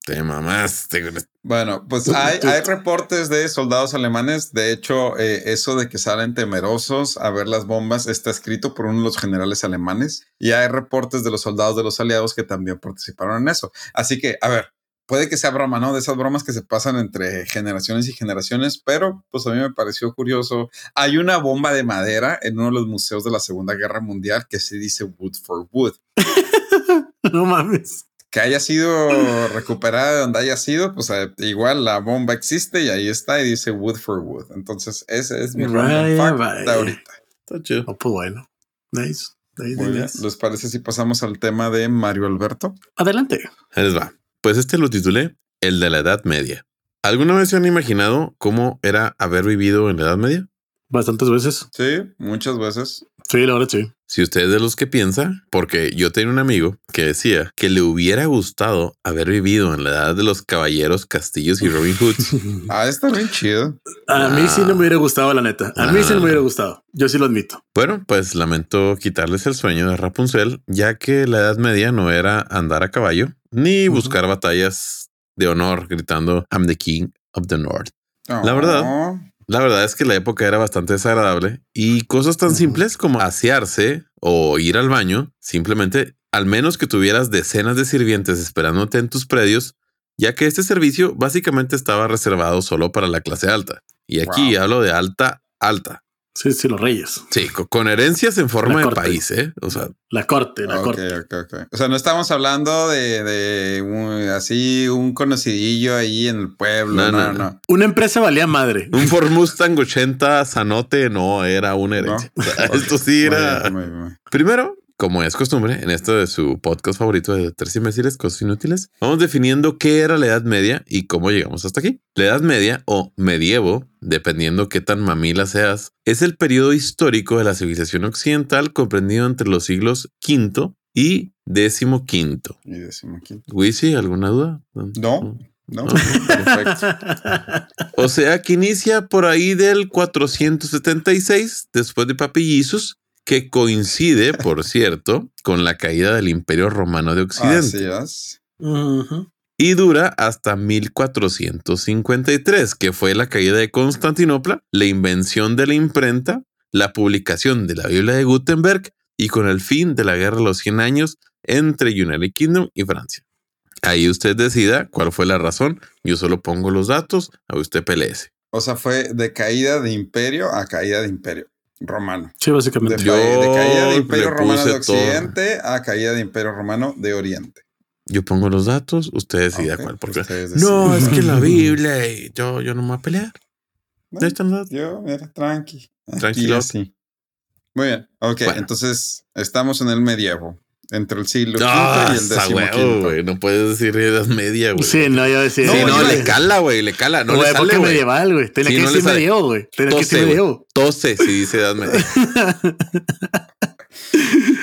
Te mamaste. Bueno, pues hay, hay reportes de soldados alemanes. De hecho, eh, eso de que salen temerosos a ver las bombas está escrito por uno de los generales alemanes. Y hay reportes de los soldados de los aliados que también participaron en eso. Así que, a ver, puede que sea broma, ¿no? De esas bromas que se pasan entre generaciones y generaciones, pero pues a mí me pareció curioso. Hay una bomba de madera en uno de los museos de la Segunda Guerra Mundial que se dice Wood for Wood. [LAUGHS] no mames. Que haya sido recuperada de donde haya sido, pues eh, igual la bomba existe y ahí está y dice Wood for Wood. Entonces, ese es mi fact de ahorita. Está chido. Oh, pues bueno. Nice. ¿Les parece si pasamos al tema de Mario Alberto? Adelante. Ahí les va. Pues este lo titulé El de la Edad Media. ¿Alguna vez se han imaginado cómo era haber vivido en la Edad Media? Bastantes veces. Sí, muchas veces. Sí, la verdad sí. Si usted es de los que piensa, porque yo tenía un amigo que decía que le hubiera gustado haber vivido en la edad de los caballeros, castillos y Robin Hood. [LAUGHS] ah, está bien chido. A mí sí no me hubiera gustado, la neta. A mí sí no me hubiera gustado. Yo sí lo admito. Bueno, pues lamento quitarles el sueño de Rapunzel, ya que la Edad Media no era andar a caballo, ni buscar batallas de honor gritando I'm the King of the North. La verdad, la verdad es que la época era bastante desagradable y cosas tan simples como asearse o ir al baño, simplemente, al menos que tuvieras decenas de sirvientes esperándote en tus predios, ya que este servicio básicamente estaba reservado solo para la clase alta. Y aquí hablo de alta, alta. Sí, sí, los reyes. Sí, con, herencias en forma de país, ¿eh? O sea, la corte, la corte. O sea, no estamos hablando de, así un conocidillo ahí en el pueblo. No, no, no. Una empresa valía madre. Un Ford Mustang 80 Sanote no era una herencia. [LAUGHS] esto sí era. Primero, como es costumbre, en esto de su podcast favorito de Tres Imbéciles, Cosas Inútiles, vamos definiendo qué era la Edad Media y cómo llegamos hasta aquí. La Edad Media o medievo, dependiendo qué tan mamila seas, es el periodo histórico de la civilización occidental comprendido entre los siglos V y XV. Y decimoquinto. ¿Wisi, alguna duda? No. No, perfecto. O sea que inicia por ahí del 476 después de Papillizos que coincide, por cierto, con la caída del Imperio Romano de Occidente. Así Y dura hasta 1453, que fue la caída de Constantinopla, la invención de la imprenta, la publicación de la Biblia de Gutenberg y con el fin de la Guerra de los 100 años entre United Kingdom y Francia. Ahí usted decida cuál fue la razón. Yo solo pongo los datos, a usted peleese. O sea, fue de caída de imperio a caída de imperio romano. Sí, básicamente. De, caída de Imperio Romano de Occidente a caída de Imperio Romano de Oriente. Yo pongo los datos, ustedes deciden cuál. Porque no, es que la [LAUGHS] Biblia y yo, yo no me voy a pelear. yo, mira, tranqui. Tranquilo. Sí. Muy bien. Ok, entonces estamos en el medievo. Entre el siglo V Ah, y el décimo güey. No puedes decir edad media, güey. Sí, no, yo decía. Sí, No, no, yo le cala, güey, le cala. No o le época sale, güey. medieval, güey. Tenía Sí, que no le decir medievo, güey. Tenía que decir medievo. Tose, si dice edad media. [LAUGHS]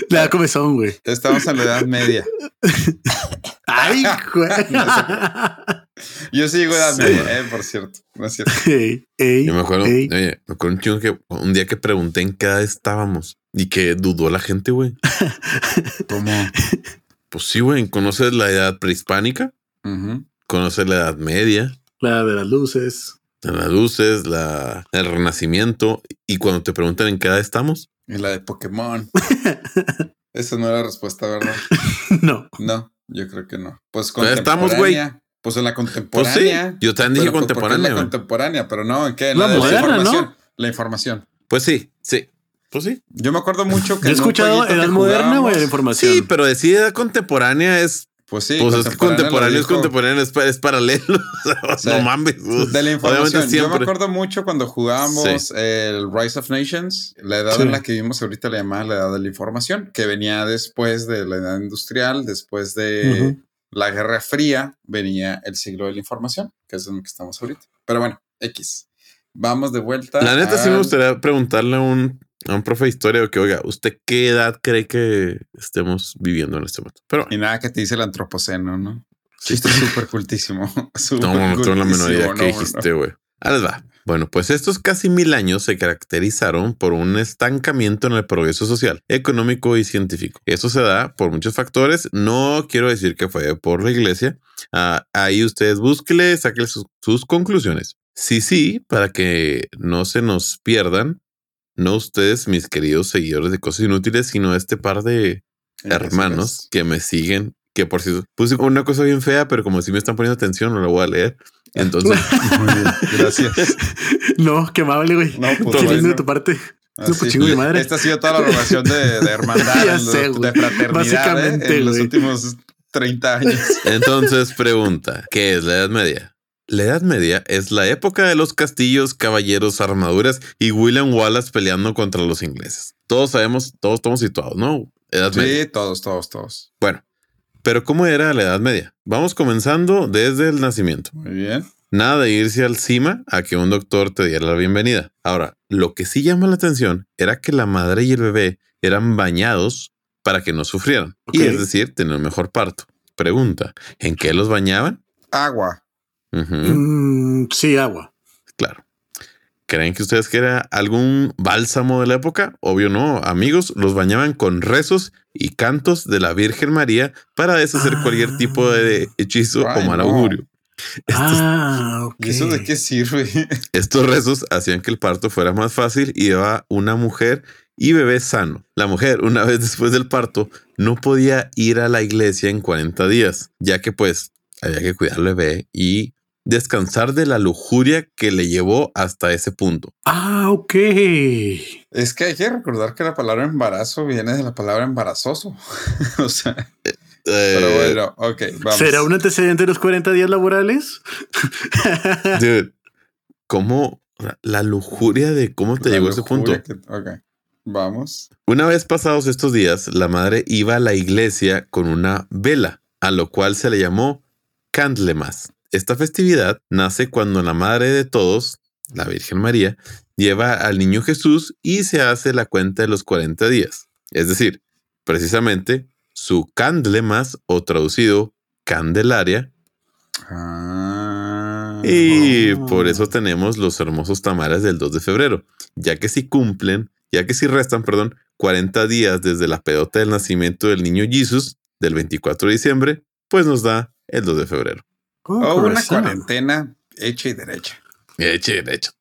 Le da comezón, güey. Estamos en la Edad Media. Ay, [LAUGHS] güey. Yo sí digo Edad Sí. Media, eh, por cierto. No es cierto. Ey, ey, Yo me acuerdo, ey. oye, me acuerdo un chingo que un día que pregunté en qué edad estábamos y que dudó la gente, güey. [LAUGHS] ¿Cómo? Pues sí, güey, conoces la edad prehispánica, Ujú. conoces la edad media, La de las luces. las luces, la, el renacimiento. Y cuando te preguntan en qué edad estamos, Y la de Pokémon. [LAUGHS] Esa no era la respuesta, ¿verdad? [LAUGHS] No. No, yo creo que no. Pues Ya estamos, güey. contemporánea. Pues en la pues sí, contemporánea. yo también dije Pero, pues, ¿por qué en contemporánea. la contemporánea, pero no, ¿en qué? En La de moderna, ¿no? información. La información. Pues sí, sí. Pues sí. Yo me acuerdo mucho que Yo he escuchado edad moderna, güey, jugábamos- de la información. Sí, pero decir edad contemporánea es, Pues sí, pues es que contemporáneo es contemporáneo, es, pa- es paralelo. [LAUGHS] O sea, Sí. No mames. De la información. Yo me acuerdo mucho cuando jugábamos el Rise of Nations, la edad Sí. en la que vivimos ahorita la llamada la edad de la información, que venía después de la edad industrial, después de la Guerra Fría, venía el siglo de la información, que es en el que estamos ahorita. Pero bueno, X. Vamos de vuelta. La neta sí me gustaría preguntarle a un, a un profe de historia que, oiga, ¿usted qué edad cree que estemos viviendo en este momento? Pero Y nada que te dice el antropoceno, ¿no? Sí, está [LAUGHS] súper cultísimo. súper [LAUGHS] no, no tengo la menor idea cultísimo, que no, dijiste, güey. Ahí les va. Bueno, pues estos casi mil años se caracterizaron por un estancamiento en el progreso social, económico y científico. Eso se da por muchos factores. No quiero decir que fue por la iglesia. Ah, ahí ustedes búsquenle, saquen sus, sus conclusiones. Sí, sí, para que no se nos pierdan, no ustedes, mis queridos seguidores de cosas inútiles, sino este par de no. hermanos que me siguen, que por cierto puse una cosa bien fea, pero como si me están poniendo atención, no la voy a leer. Entonces, [LAUGHS] Muy bien, gracias. [LAUGHS] No, qué amable, güey. No, pues, Qué lindo de tu parte. Pues, chingo de madre. Esta ha sido toda la relación de, de hermandad, [LAUGHS] sé, de fraternidad Básicamente, ¿eh? en los güey. últimos 30 años. entonces pregunta, ¿qué es la Edad Media? La Edad Media es la época de los castillos, caballeros, armaduras y William Wallace peleando contra los ingleses. Todos sabemos, todos estamos situados, ¿no? Edad Media. Sí, todos, todos, todos. Bueno, pero ¿cómo era la Edad Media? Vamos comenzando desde el nacimiento. Muy bien. Nada de irse al cima a que un doctor te diera la bienvenida. Ahora, lo que sí llama la atención era que la madre y el bebé eran bañados para que no sufrieran. Y es decir, tener un mejor parto. Pregunta, ¿en qué los bañaban? Agua. Mm, sí, agua. claro. ¿Creen que ustedes que era algún bálsamo de la época? Obvio no, amigos, los bañaban con rezos y cantos de la Virgen María para deshacer cualquier tipo de hechizo o mal no. augurio. Ah, ok. ¿Y eso de qué sirve? [LAUGHS] Estos rezos hacían que el parto fuera más fácil y daba una mujer y bebé sano. La mujer, una vez después del parto, no podía ir a la iglesia en 40 días, ya que pues había que cuidar al bebé y descansar de la lujuria que le llevó hasta ese punto. Ah, ok. Es que hay que recordar que la palabra embarazo viene de la palabra embarazoso. [LAUGHS] o sea, pero Eh, bueno, ok, vamos. ¿Será un antecedente de los 40 días laborales? [LAUGHS] dude, ¿cómo la lujuria de cómo te La llegó a ese punto? que- ok, vamos. Una vez pasados estos días, la madre iba a la iglesia con una vela, a lo cual se le llamó Candlemas. Esta festividad nace cuando la madre de todos, la Virgen María, lleva al niño Jesús y se hace la cuenta de los 40 días. Es decir, precisamente su Candlemas o traducido Candelaria Ah, y Oh. por eso tenemos los hermosos tamales del 2 de febrero, ya que si cumplen, ya que si restan, perdón, 40 días desde la pedota del nacimiento del niño Jesús del 24 de diciembre, pues nos da el 2 de febrero. Oh, o con una cuarentena hecha y derecha. Eche, de hecho,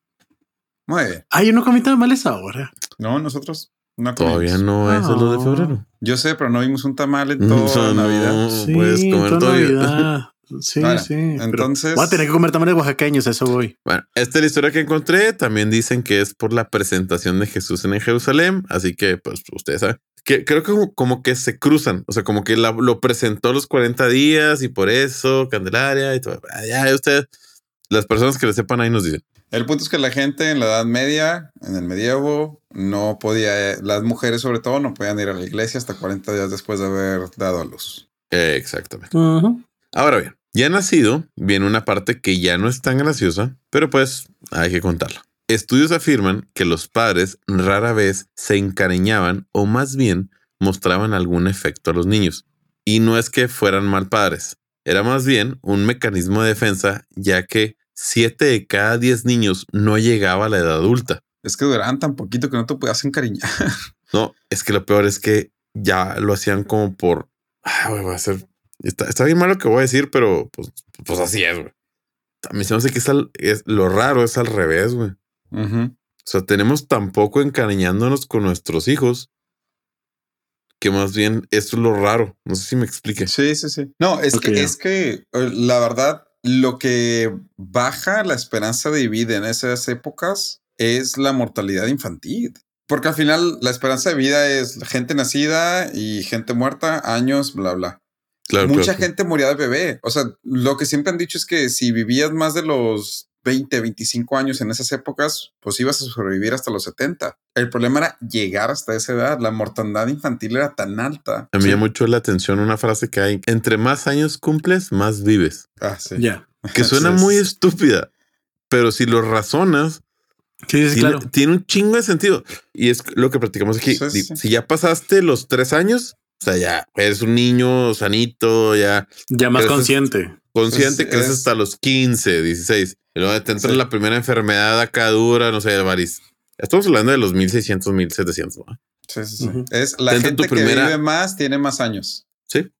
Muy bien. Ah, yo no comí tamales ahora. No, nosotros no todavía no es 2 de febrero. Yo sé, pero no vimos un tamal en Mm, toda so, Navidad. No Sí, puedes comer toda todavía. Navidad. Sí, Bueno, sí. entonces- Voy a tener que comer tamales oaxaqueños, eso voy. Bueno, esta es la historia que encontré. También dicen que es por la presentación de Jesús en Jerusalén. Así que, pues, ustedes saben. Que creo que como, como que se cruzan. O sea, como que la- lo presentó a los 40 días y por eso, Candelaria y todo. Ah, Ya, ustedes, las personas que le sepan ahí nos dicen. El punto es que la gente en la Edad Media, en el medievo, no podía, las mujeres sobre todo, no podían ir a la iglesia hasta 40 días después de haber dado a luz. exactamente. Ahora bien, ya nacido, viene una parte que ya no es tan graciosa, pero pues hay que contarla. Estudios afirman que los padres rara vez se encariñaban o más bien mostraban algún efecto a los niños. Y no es que fueran mal padres, era más bien un mecanismo de defensa, ya que 7 de cada 10 niños no llegaba a la edad adulta. Es que duraban tan poquito que no te podías encariñar. [LAUGHS] No, es que lo peor es que ya lo hacían como por. Ah, a hacer. Está, bien mal lo que voy a decir, pero pues, pues así es, güey. A mí se me hace que es, es lo raro, es al revés, güey. O sea, tenemos tan poco encariñándonos con nuestros hijos que más bien esto es lo raro. No sé si me explique. Sí, sí, sí. No, es que es que eh, la verdad, lo que baja la esperanza de vida en esas épocas es la mortalidad infantil. Porque al final la esperanza de vida es gente nacida y gente muerta, años, bla, bla. Claro, Mucha gente moría de bebé. O sea, lo que siempre han dicho es que si vivías más de los 20, 25 años en esas épocas, pues ibas a sobrevivir hasta los 70. El problema era llegar hasta esa edad. La mortandad infantil era tan alta. A mí me mucho la atención una frase que hay, entre más años cumples, más vives. Ah, sí. Ya. [LAUGHS] Que suena muy estúpida, pero si lo razonas, tiene, tiene, un chingo de sentido. Y es lo que practicamos aquí. Si ya pasaste los tres años, o sea, ya eres un niño sanito, ya. Ya más consciente. Consciente que es hasta los 15, 16. Y luego te entra la primera enfermedad acá dura, no sé, de variz. Estamos hablando de los 1600, 1700. ¿no? Sí, sí, sí. Es la gente que vive más, tiene más años. Sí.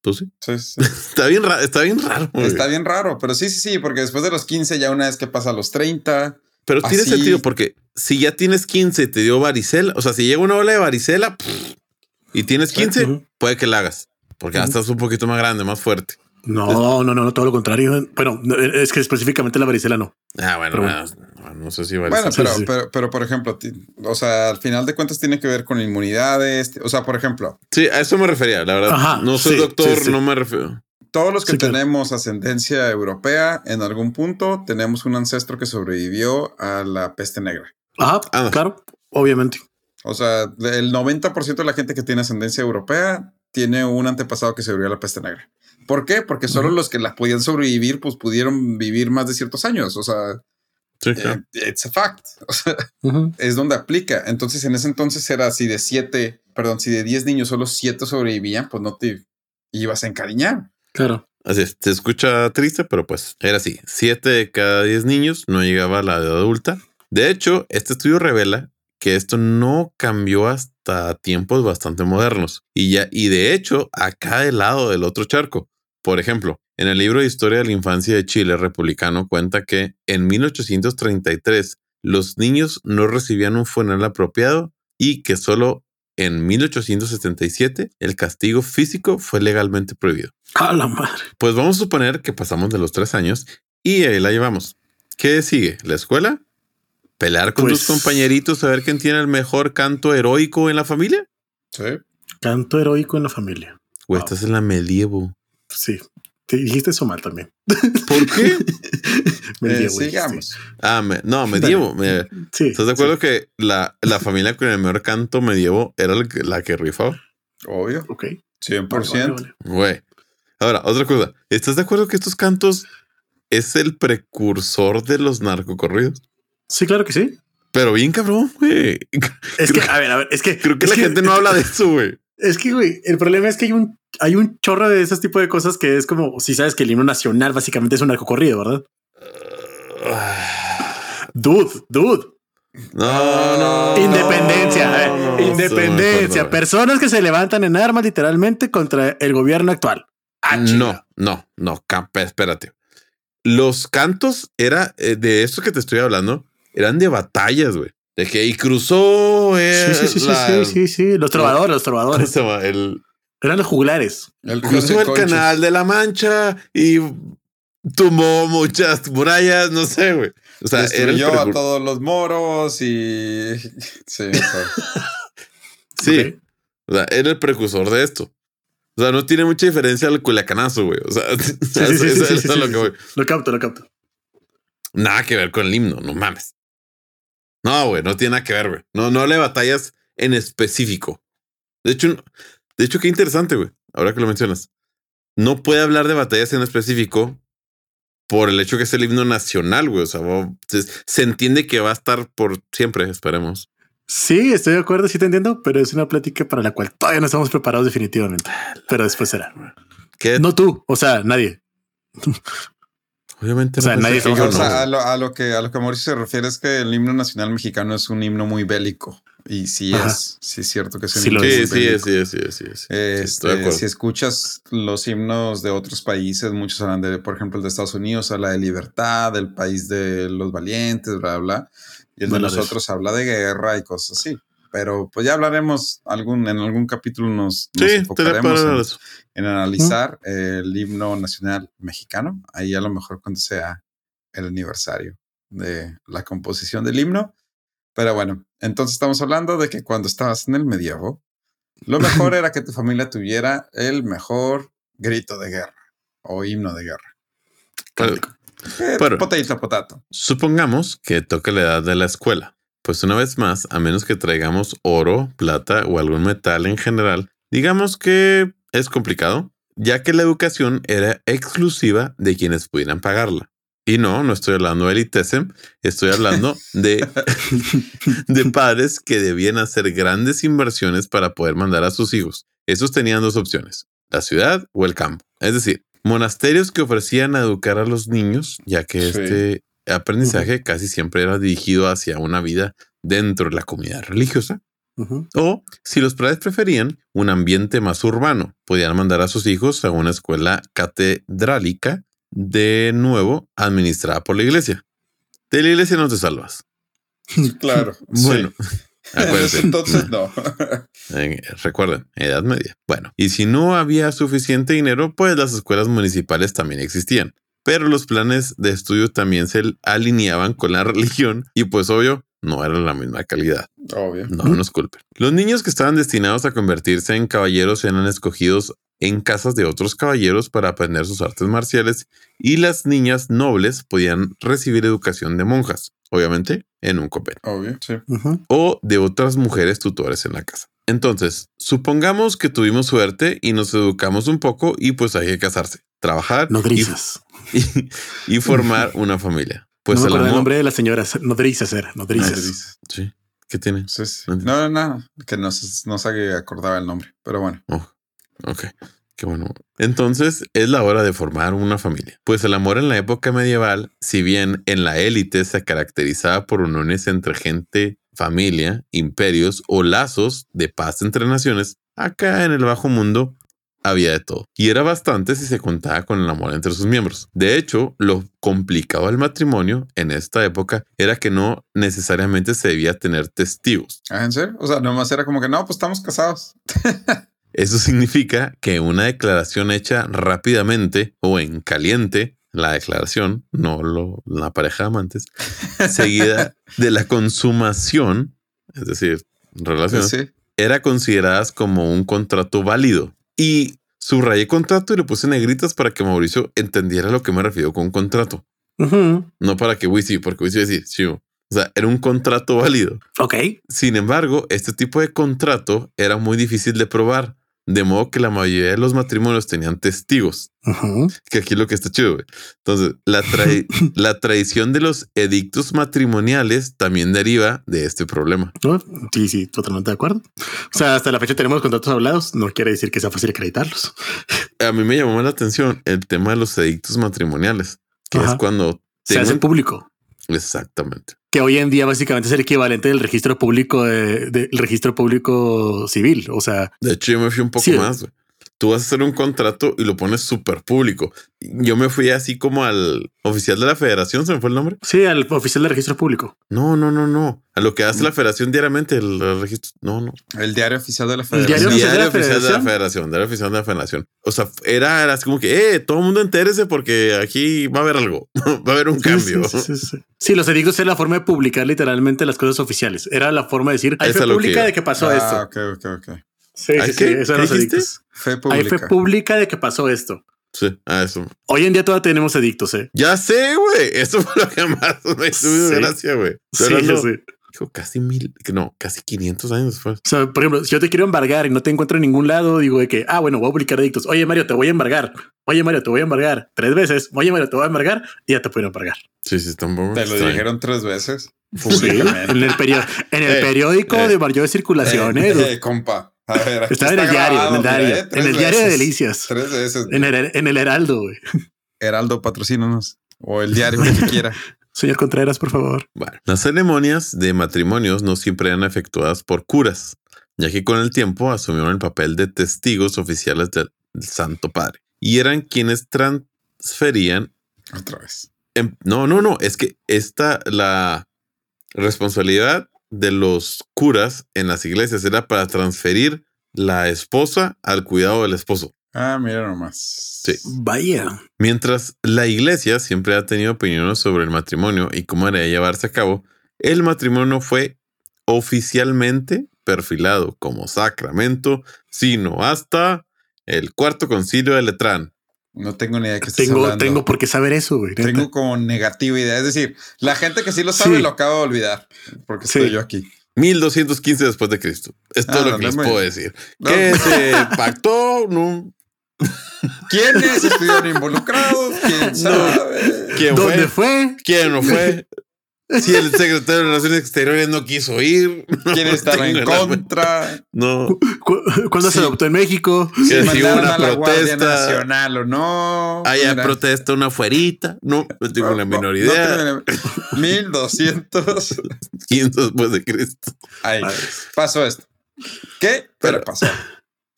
Tú sí. [LAUGHS] está bien raro. Está bien raro. Está bien raro, pero sí, sí, sí, porque después de los 15, ya una vez que pasa a los 30. Pero tiene sentido porque si ya tienes 15 y te dio varicela, o sea, si llega una ola de varicela y tienes 15, puede que la hagas porque ya estás un poquito más grande, más fuerte. No, no, no, no, todo lo contrario. Bueno, es que específicamente la varicela no. Ah, bueno, no, sé si varicela. Bueno, pero, pero, por ejemplo, o sea, al final de cuentas tiene que ver con inmunidades. O sea, por ejemplo. Sí, a eso me refería, la verdad. no soy doctor, no me refiero. Todos los que tenemos ascendencia europea, en algún punto tenemos un ancestro que sobrevivió a la peste negra. Ajá, ah. claro, obviamente. O sea, el 90% de la gente que tiene ascendencia europea tiene un antepasado que sobrevivió a la peste negra. ¿Por qué? Porque solo los que la podían sobrevivir, pues pudieron vivir más de ciertos años. O sea, sí, eh, it's a fact. [LAUGHS] Es donde aplica. Entonces, en ese entonces era así de siete, perdón, si de diez niños solo siete sobrevivían, pues no te ibas a encariñar. Claro. Así es, se escucha triste, pero pues era así. Siete de cada diez niños no llegaba a la edad adulta. De hecho, este estudio revela que esto no cambió hasta tiempos bastante modernos. Y ya, y de hecho, acá del lado del otro charco, por ejemplo, en el libro de Historia de la Infancia de Chile republicano cuenta que en 1833 los niños no recibían un funeral apropiado y que solo en 1877 el castigo físico fue legalmente prohibido. ¡A la madre! Pues vamos a suponer que pasamos de los tres años y ahí la llevamos. ¿Qué sigue? ¿La escuela? ¿Pelear con tus pues compañeritos a ver quién tiene el mejor canto heroico en la familia? Sí. Canto heroico en la familia. O estás en la medievo. Sí, te dijiste eso mal también. ¿Por qué? [LAUGHS] me eh, sigamos. Ah, no, medievo. sí, ¿Estás de acuerdo que la, la, familia con el mejor canto medievo era la que rifaba? Obvio. Ok. 100%. Güey. Ahora, otra cosa. ¿Estás de acuerdo que estos cantos es el precursor de los narcocorridos? Sí, claro que sí. Pero bien cabrón, güey. Es que, a ver, a ver, es que. Creo que la gente no habla de eso, güey. Es que, güey, el problema es que hay un, hay un chorro de ese tipo de cosas que es como, si sabes que el himno nacional básicamente es un narcocorrido, ¿verdad? dude, dude. No, no. Independencia, eh. independencia. Personas que se levantan en armas literalmente contra el gobierno actual. Ah, no, no, no, espérate. Los cantos era eh, de esto que te estoy hablando, eran de batallas, güey. De que y cruzó. Eh, sí, sí, sí, sí, sí, sí, Los trovadores, los trovadores. El, Eran los juglares. El cruzó el canal de la Mancha y tumbó muchas murallas, no sé, güey. O sea, Destruyó a todos los moros y. [LAUGHS] Sí. [LAUGHS] sí. O sea, era el precursor de esto. O sea, no tiene mucha diferencia al culiacanazo, güey. O sea, [LAUGHS] sí, sí, sí, lo, que voy. lo capto, lo capto. Nada que ver con el himno, no mames. No, güey, no tiene nada que ver, güey. No, no le batallas en específico. De hecho, de hecho, qué interesante, güey. Ahora que lo mencionas. No puede hablar de batallas en específico por el hecho que es el himno nacional, güey. O sea, se, entiende que va a estar por siempre, esperemos. Sí, estoy de acuerdo, sí te entiendo, pero es una plática para la cual todavía no estamos preparados definitivamente. Pero después será. ¿Qué? No tú, o sea, nadie. [LAUGHS] Obviamente. O sea, nadie a, lo, a, lo, que a lo que Mauricio se refiere es que el himno nacional mexicano es un himno muy bélico. Y sí es, sí es cierto que es un sí, himno sí, sí, sí, sí, sí, sí, este, Si escuchas los himnos de otros países, muchos hablan de, por ejemplo, el de Estados Unidos habla de libertad, del país de los valientes, bla, bla. Y el de nosotros habla de guerra y cosas así. Pero pues ya hablaremos algún, en algún capítulo nos, nos enfocaremos en, analizar el himno nacional mexicano. Ahí a lo mejor cuando sea el aniversario de la composición del himno. Pero bueno, entonces estamos hablando de que cuando estabas en el medievo, lo mejor [LAUGHS] era que tu familia tuviera el mejor grito de guerra o himno de guerra. Pero, potato. Supongamos que toca la edad de la escuela. Pues una vez más, a menos que traigamos oro, plata o algún metal en general, digamos que es complicado, ya que la educación era exclusiva de quienes pudieran pagarla. Y no, no estoy hablando de elitesem, estoy hablando de, [LAUGHS] de padres que debían hacer grandes inversiones para poder mandar a sus hijos. Esos tenían dos opciones, la ciudad o el campo. Es decir, monasterios que ofrecían a educar a los niños, ya que este aprendizaje casi siempre era dirigido hacia una vida dentro de la comunidad religiosa. O, si los padres preferían, un ambiente más urbano. Podían mandar a sus hijos a una escuela catedrálica, de nuevo administrada por la iglesia. De la iglesia no te salvas. [LAUGHS] Claro. [LAUGHS] bueno. [LAUGHS] Entonces no. Recuerden, Edad Media. Bueno, y si no había suficiente dinero, pues las escuelas municipales también existían pero los planes de estudio también se alineaban con la [LAUGHS] religión y pues obvio, no era la misma calidad. Obvio. No nos culpen. Los niños que estaban destinados a convertirse en caballeros eran escogidos en casas de otros caballeros para aprender sus artes marciales y las niñas nobles podían recibir educación de monjas, obviamente en un convento. Obvio, sí. O de otras mujeres tutores en la casa. Entonces, supongamos que tuvimos suerte y nos educamos un poco y pues hay que casarse, trabajar. Nodrizas. Y, y, formar una familia. Pues no el, nombre de la señora nodrizas era, nodrizas. Sí. ¿Qué tiene? no, no, no, que no, no se acordaba el nombre, pero bueno. Oh, ok. Qué bueno. Entonces es la hora de formar una familia. Pues el amor en la época medieval, si bien en la élite se caracterizaba por uniones entre gente familia, imperios o lazos de paz entre naciones, acá en el bajo mundo había de todo. Y era bastante si se contaba con el amor entre sus miembros. De hecho, lo complicado del matrimonio en esta época era que no necesariamente se debía tener testigos. ¿Ah, ¿En serio? O sea, nomás era como que no, pues estamos casados. [LAUGHS] Eso significa que una declaración hecha rápidamente o en caliente la declaración, no lo, la pareja de amantes, [LAUGHS] seguida de la consumación, es decir, relación, era consideradas como un contrato válido. Y subrayé contrato y le puse negritas para que Mauricio entendiera lo que me refiero con contrato. No para que Wisi, porque Wisi decir, chivo. O sea, era un contrato válido. Ok. Sin embargo, este tipo de contrato era muy difícil de probar de modo que la mayoría de los matrimonios tenían testigos. Que aquí lo que está chido. Entonces, la, [LAUGHS] la tradición de los edictos matrimoniales también deriva de este problema. Sí, sí, totalmente de acuerdo. O sea, hasta la fecha tenemos contratos hablados. No quiere decir que sea fácil acreditarlos. A mí me llamó la atención el tema de los edictos matrimoniales, que es cuando se hace público. Exactamente que hoy en día básicamente es el equivalente del registro público del registro público civil. O sea, de hecho, yo me fui un poco más tú vas a hacer un contrato y lo pones súper público. Yo me fui así como al oficial de la federación, ¿se me fue el nombre? Sí, al oficial de registro público. No, no, no, no. A lo que hace la federación diariamente, el, registro. No, no. El diario oficial de la federación. El diario, oficial, de la federación. Diario oficial de la federación. O sea, era, era así como que, eh, todo el mundo entérese porque aquí va a haber algo. [LAUGHS] va a haber un cambio. Sí, sí, los edictos era la forma de publicar literalmente las cosas oficiales. Era la forma de decir, hay fe pública de que pasó ah, esto. Ok, ok, ok. Sí, sí, sí, eso Hay fe pública. Hay fe pública de que pasó esto. Sí, a eso. Hoy en día todavía tenemos adictos, ¿eh? Ya sé, güey. Eso fue lo que más me Sí. gracia, güey. Sí, yo sé. dijo casi mil, no, casi 500 años después. O sea, por ejemplo, si yo te quiero embargar y no te encuentro en ningún lado, digo de que, ah, bueno, voy a publicar adictos. Oye, Mario, te voy a embargar. Oye, Mario, te voy a embargar tres veces. Oye, Mario, te voy a embargar y ya te pueden embargar. Sí, sí, está un poco Te lo dijeron tres veces. Sí, en el, perio- en el Eh, periódico eh, de mayor circulación, Eh, ¿eh? eh, compa. A ver, aquí Estaba en el está diario, en el grabado, diario, mira, eh, en el diario de delicias. Tres veces. En el, en el Heraldo, güey. Heraldo, patrocínanos. O el diario que [LAUGHS] quiera. Señor Contreras, por favor. Bueno, las ceremonias de matrimonios no siempre eran efectuadas por curas, ya que con el tiempo asumieron el papel de testigos oficiales del Santo Padre y eran quienes transferían. Otra vez. em- no, no, no, es que esta la responsabilidad de los curas en las iglesias era para transferir la esposa al cuidado del esposo. Ah, mira nomás. Sí. Vaya. Mientras la iglesia siempre ha tenido opiniones sobre el matrimonio y cómo debería llevarse a cabo, el matrimonio fue oficialmente perfilado como sacramento, sino hasta el cuarto concilio de Letrán. No tengo ni idea de qué estás Tengo, hablando. tengo por qué saber eso, güey. neta. Tengo como negativa idea. Es decir, la gente que sí lo sabe Sí. lo acabo de olvidar. Porque Sí. estoy yo aquí. 1215 después de Cristo. Es todo Ah, lo no, que no, les puedo bien. decir. No. Que se pactó, no. [LAUGHS] ¿Quiénes estuvieron involucrados? ¿Quién sabe? ¿Quién ¿Dónde fue? fue? ¿Quién no fue? [LAUGHS] Si el secretario de Relaciones Exteriores no quiso ir. [LAUGHS] ¿Quién estaba en la- contra? [LAUGHS] No. ¿Cu- ¿Cuándo Sí. se adoptó en México? Que Si mandaron una a la Guardia protesta. Nacional o no. Haya Mira. protesta una afuerita. No, no tengo la No, menor no idea. tengo la- 1200. 15 después de Cristo. Ahí Ay. pasó esto. ¿Qué? Pero Pero- pasó.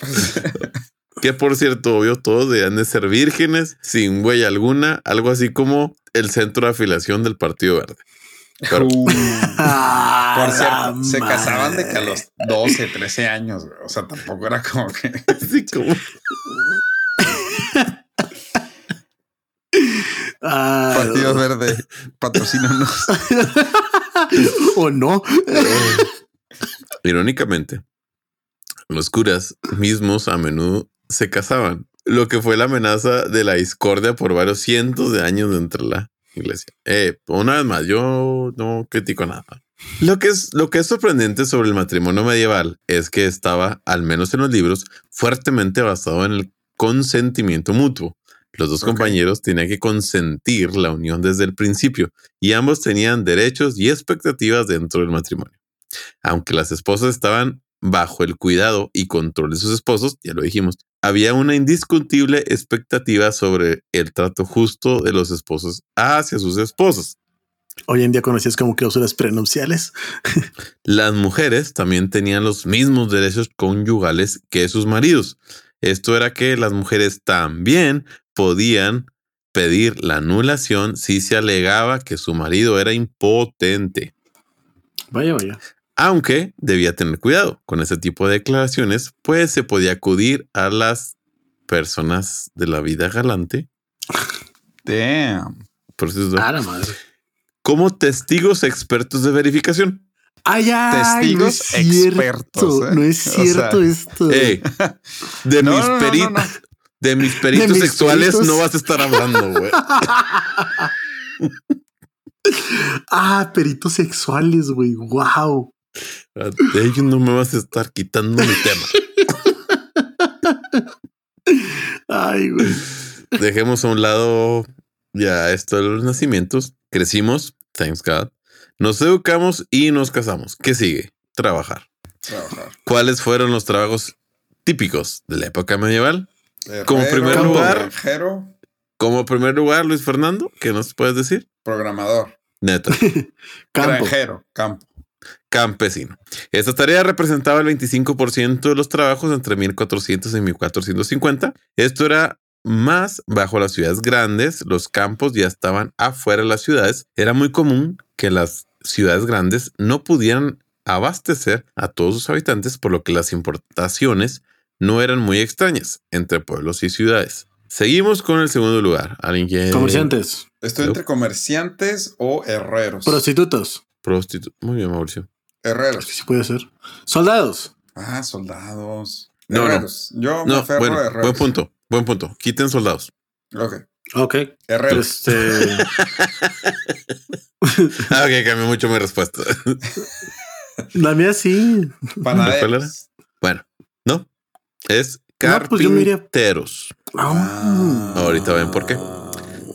[LAUGHS] Que por cierto, obvio, todos debían de ser vírgenes, sin huella alguna, algo así como el centro de afiliación del Partido Verde. Pero- [LAUGHS] Uh, Ah, [LAUGHS] por cierto, se casaban de que a los 12, 13 años. güey. O sea, tampoco era como que. [LAUGHS] Así como. Ah, Partido Verde, patrocínanos. o no. Irónicamente, los curas mismos a menudo se casaban, lo que fue la amenaza de la discordia por varios cientos de años entre la iglesia. Eh, una vez más, yo no critico nada. Lo que, es, lo que es sorprendente sobre el matrimonio medieval es que estaba, al menos en los libros, fuertemente basado en el consentimiento mutuo. Los dos compañeros tenían que consentir la unión desde el principio y ambos tenían derechos y expectativas dentro del matrimonio. Aunque las esposas estaban bajo el cuidado y control de sus esposos, ya lo dijimos, había una indiscutible expectativa sobre el trato justo de los esposos hacia sus esposas. Hoy en día conocidas como cláusulas prenupciales. Las mujeres también tenían los mismos derechos conyugales que sus maridos. Esto era que las mujeres también podían pedir la anulación si se alegaba que su marido era impotente. Vaya, vaya. Aunque debía tener cuidado con ese tipo de declaraciones, pues se podía acudir a las personas de la vida galante Damn. por eso- madre. como testigos expertos de verificación. Ay, ay, Testigos no es cierto, expertos, ¿eh? No es O sea, cierto esto. [LAUGHS] De, No, mis no, no, peri- no, no. de mis peritos mis sexuales peritos. no vas a estar hablando, güey. [LAUGHS] Ah, peritos sexuales, güey. Wow. De ellos no me vas a estar quitando mi tema. Ay, güey. Dejemos a un lado ya esto de los nacimientos. Crecimos, thanks God. Nos educamos y nos casamos. ¿Qué sigue? Trabajar. Trabajar. ¿Cuáles fueron los trabajos típicos de la época medieval? Como primer lugar- Como primer lugar, Luis Fernando, ¿qué nos puedes decir? programador, Neta, Campo. [LAUGHS] granjero, campo. Campesino. Esta tarea representaba el 25% de los trabajos entre 1400 y 1450. Esto era más bajo las ciudades grandes, los campos ya estaban afuera de las ciudades. Era muy común que las ciudades grandes no pudieran abastecer a todos sus habitantes, por lo que las importaciones no eran muy extrañas entre pueblos y ciudades. Seguimos con el segundo lugar. Alguien que Comerciantes. Estoy entre comerciantes o herreros. Prostitutos. Prostitu- Muy bien, Mauricio. Es que herreros. sí puede ser. Soldados. Ah, soldados. No, no. herreros. Yo me No, aferro bueno, a herreros. buen punto, buen punto. Quiten soldados. Ok. Ok. Herrero. Este, Ah, [LAUGHS] ok, cambió mucho mi respuesta. [LAUGHS] la mía sí. Panaderos. Bueno, no. Es No, pues yo me diría- carpinteros. Ah. Ahorita ven por qué.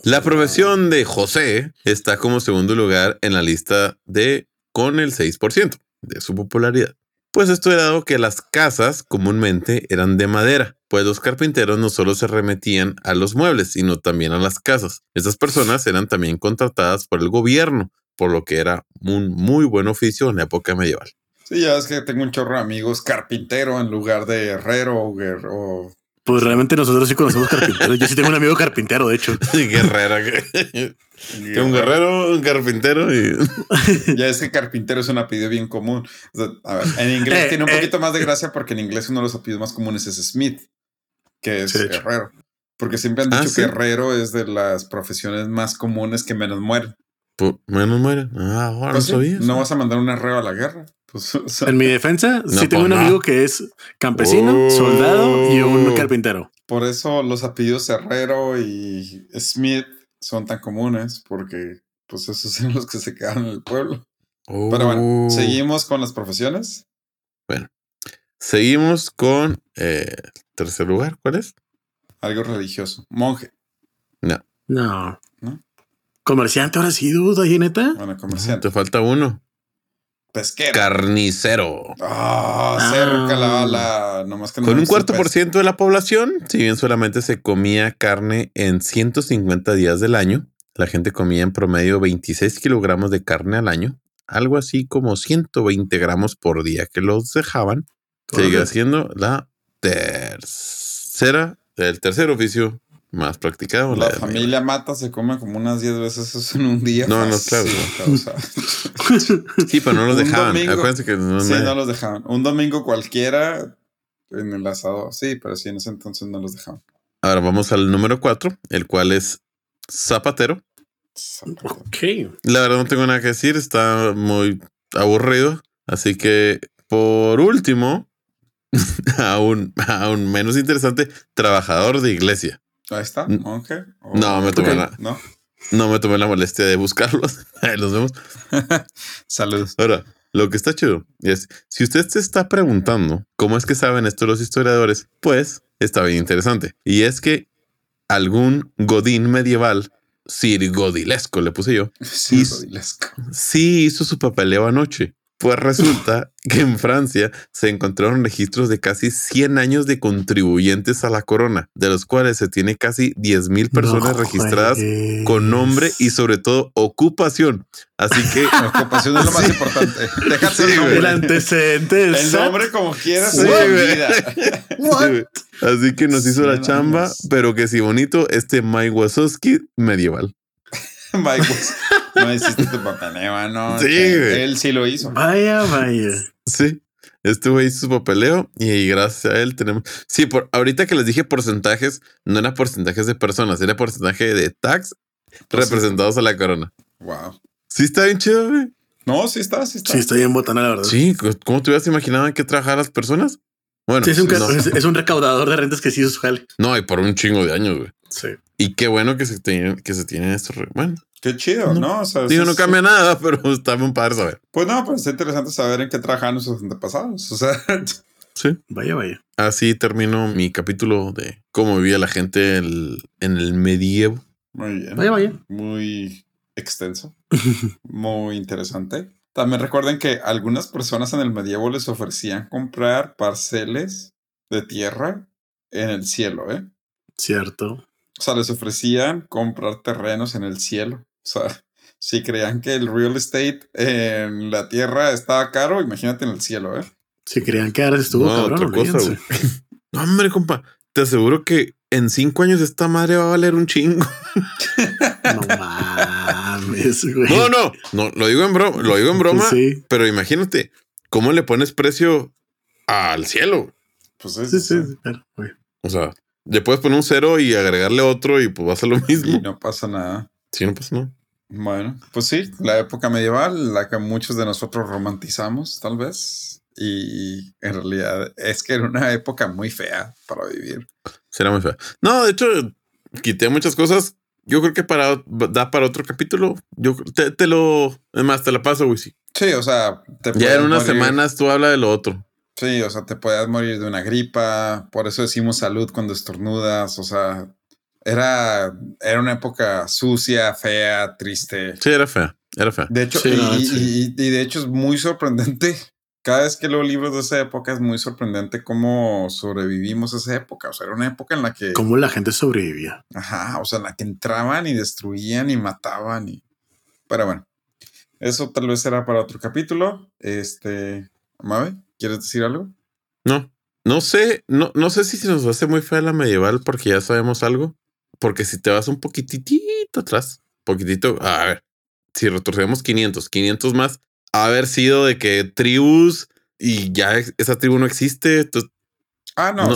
La profesión de José está como segundo lugar en la lista de con el 6% de su popularidad. Pues esto era dado que las casas comúnmente eran de madera, pues los carpinteros no solo se remetían a los muebles, sino también a las casas. Estas personas eran también contratadas por el gobierno, por lo que era un muy buen oficio en la época medieval. Sí, ya es que tengo un chorro de amigos carpintero en lugar de herrero o Pues realmente nosotros sí conocemos carpinteros. Yo sí tengo un amigo carpintero, de hecho. [LAUGHS] Que un guerrero, un carpintero y [LAUGHS] Ya es que carpintero es un apellido bien común. O sea, a ver, en inglés Eh, tiene un eh. poquito más de gracia porque en inglés uno de los apellidos más comunes es Smith, que es herrero. Porque siempre han Ah, dicho ¿sí? que herrero es de las profesiones más comunes que menos mueren. menos muere. Ah, ahora Pues no sí, sabía. no vas a mandar un herrero a la guerra. Pues, o sea, En mi defensa, No, sí tengo pues, un no. amigo que es campesino, Oh. soldado y un carpintero. por eso los apellidos herrero y Smith son tan comunes porque pues esos [LAUGHS] son los que se quedaron en el pueblo. Pero bueno, Oh. seguimos con las profesiones. Seguimos con eh, tercer lugar. ¿Cuál es? Algo religioso. Monje. No. No. ¿No? Comerciante ahora sí, duda, ahí neta. Bueno, comerciante. Te falta uno. Pesquero. Carnicero. Ah, cerca la bala. Nomás que no Con un cuarto por ciento de la población, si bien solamente se comía carne en 150 días del año, la gente comía en promedio 26 kilogramos de carne al año, algo así como 120 gramos por día que los dejaban. Sigue siendo la tercera, el tercer oficio más practicado. La familia Mata se come como unas 10 veces eso en un día. No, no, claro. [LAUGHS] Sí, pero no los dejaban. domingo. Acuérdense que no, sí, no los dejaban. Un domingo cualquiera en el asador. Sí, pero sí, en ese entonces no los dejaban. Ahora vamos al número 4, el cual es zapatero. Ok. La verdad no tengo nada que decir, está muy aburrido. Así que por último, [LAUGHS] aún, aún menos interesante, trabajador de iglesia. Ahí está, Mm. monje. o- No, me tomé Ok. la, No, no me tomé la molestia de buscarlos. [LAUGHS] Ahí los vemos. [LAUGHS] saludos. Ahora, lo que está chido es, si usted se está preguntando cómo es que saben esto los historiadores, pues está bien interesante. Y es que algún godín medieval, sirgodilesco le puse yo, [LAUGHS] rodilesco. sí hizo su papeleo anoche. Pues resulta [LAUGHS] que en Francia se encontraron registros de casi 100 años de contribuyentes a la corona, de los cuales se tiene casi 10 mil personas No registradas juegues. con nombre y sobre todo ocupación. Así que La [LAUGHS] ocupación es lo más Sí. importante. Déjate Sí, el nombre. El antecedente El nombre como quieras Sí. [LAUGHS] Así que nos hizo la 100 chamba, pero que sí bonito, este Mike Wazowski medieval. Mike, no hiciste tu papeleo, ¿no? Sí, güey. Él sí lo hizo. Vaya, vaya. Sí, este güey hizo su papeleo y gracias a él tenemos. Sí, por ahorita que les dije porcentajes, no era porcentajes de personas, era porcentaje de tax Pues representados a la corona. Wow. Sí, está bien chido, güey. No, sí está, sí está. Sí, estoy en botana, la verdad. Sí, ¿cómo te hubieras imaginado en qué trabajar las personas? Bueno, Sí, es, un, no, es, es un recaudador de rentas que sí su jale. no, y por un chingo de años, güey. Sí. Y qué bueno que se tienen, que se tienen estos. Bueno, Qué chido, No. ¿no? O sea, digo, sí, no cambia nada, [LAUGHS] pero está muy padre saber. Pues no, pero está interesante saber en qué trabajaban nuestros antepasados. O sea, Sí. Vaya, vaya. Así termino mi capítulo de cómo vivía la gente el- en el medievo. muy bien. Vaya, vaya. Muy extenso. [LAUGHS] Muy interesante. También recuerden que algunas personas en el medievo les ofrecían comprar parceles de tierra en el cielo, ¿eh? Cierto. O sea, les ofrecían comprar terrenos en el cielo. O sea, [LAUGHS] si creían que el real estate en la tierra estaba caro, imagínate en el cielo, ¿eh? Si creían que ahora estuvo No, cabrón, otra cosa, olvídense. [LAUGHS] No, hombre, compa, te aseguro que en cinco años esta madre va a valer un chingo. No mames, güey. No, no, no, lo digo en broma, lo digo en broma, Pues sí. pero imagínate, ¿cómo le pones precio al cielo? Pues es, Sí, sí, sí, claro, güey. O sea, le puedes poner un cero y agregarle otro y pues va a ser lo Y mismo. no pasa nada. Sí, no pasa nada. Bueno, pues sí, la época medieval, la que muchos de nosotros romantizamos, tal vez. Y en realidad es que era una época muy fea para vivir. Será muy feo. No, de hecho, quité muchas cosas. Yo creo que para da para otro capítulo. Yo te, te lo, además te la paso, güey. Sí. O sea, te ya en unas semanas tú habla de lo otro. Sí, o sea, te puedes morir de una gripa. Por eso decimos salud cuando estornudas. O sea, era, era una época sucia, fea, triste. Sí, era fea. Era fea. De hecho, y, de hecho es muy sorprendente. [LAUGHS] Cada vez que leo libros de esa época es muy sorprendente cómo sobrevivimos a esa época. O sea, era una época en la que. Cómo la gente sobrevivía. Ajá. O sea, en la que entraban y destruían y mataban. Y... Pero bueno, eso tal vez será para otro capítulo. Este. Mabe, ¿quieres decir algo? No. No sé, no, no sé si se nos hace muy fea la medieval porque ya sabemos algo. Porque si te vas un poquitito atrás, poquitito, a ver, si retrocedemos 500, 500 más, haber sido de que tribus y ya esa tribu no existe. ah, no, no,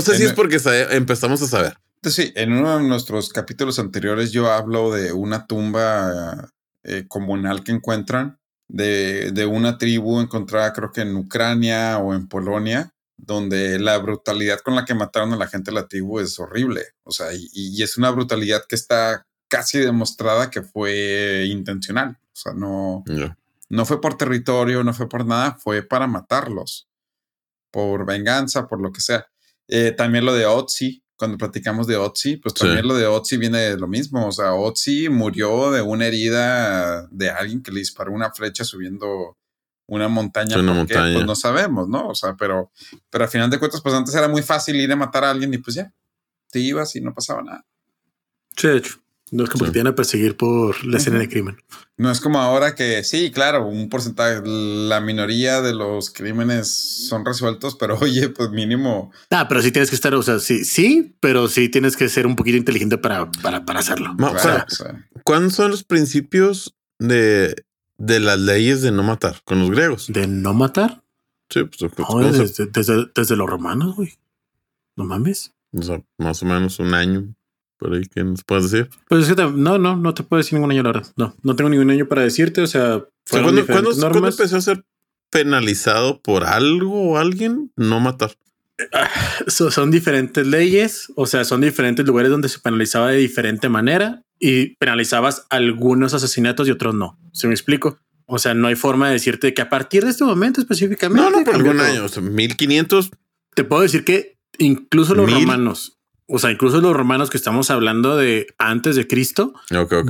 sé si es porque empezamos a saber. Sí, en uno de nuestros capítulos anteriores yo hablo de una tumba eh, comunal que encuentran de, de, una tribu encontrada creo que en Ucrania o en Polonia, donde la brutalidad con la que mataron a la gente de la tribu es horrible. O sea, y, es una brutalidad que está casi demostrada que fue intencional. O sea, no, no fue por territorio, no fue por nada, fue para matarlos. Por venganza, por lo que sea. Eh, también lo de Otzi, cuando platicamos de Otzi, pues también lo de Otzi viene de lo mismo. O sea, Otzi murió de una herida de alguien que le disparó una flecha subiendo una montaña, una montaña. pues no sabemos, ¿no? O sea, pero, pero al final de cuentas, pues antes era muy fácil ir a matar a alguien y pues ya, te ibas y no pasaba nada. Sí, de hecho. No es como que te a perseguir por la escena de crimen. No es como ahora que sí, claro, un porcentaje, la minoría de los crímenes son resueltos, pero [LAUGHS] oye, pues mínimo. Ah, pero sí tienes que estar, o sea, sí, sí, pero sí tienes que ser un poquito inteligente para, para, para hacerlo. ¿Cuáles son los principios de de las leyes de no matar con los griegos. ¿De no matar? Sí, pues desde, desde, los romanos, güey. No mames. O sea, más o menos un año por ahí que nos puedes decir. Pues es que no, no, no te puedo decir ningún año, la verdad. No, no tengo ningún año para decirte. O sea, ¿cuándo, ¿cuándo, empezó a ser penalizado por algo o alguien no matar? Ah, son diferentes leyes, o sea, son diferentes lugares donde se penalizaba de diferente manera y penalizabas algunos asesinatos y otros no. ¿Se me explico? O sea, no hay forma de decirte que a partir de este momento específicamente. No, no, por algún año, o sea, 1500. Te puedo decir que incluso los romanos, o sea, incluso los romanos que estamos hablando de antes de Cristo,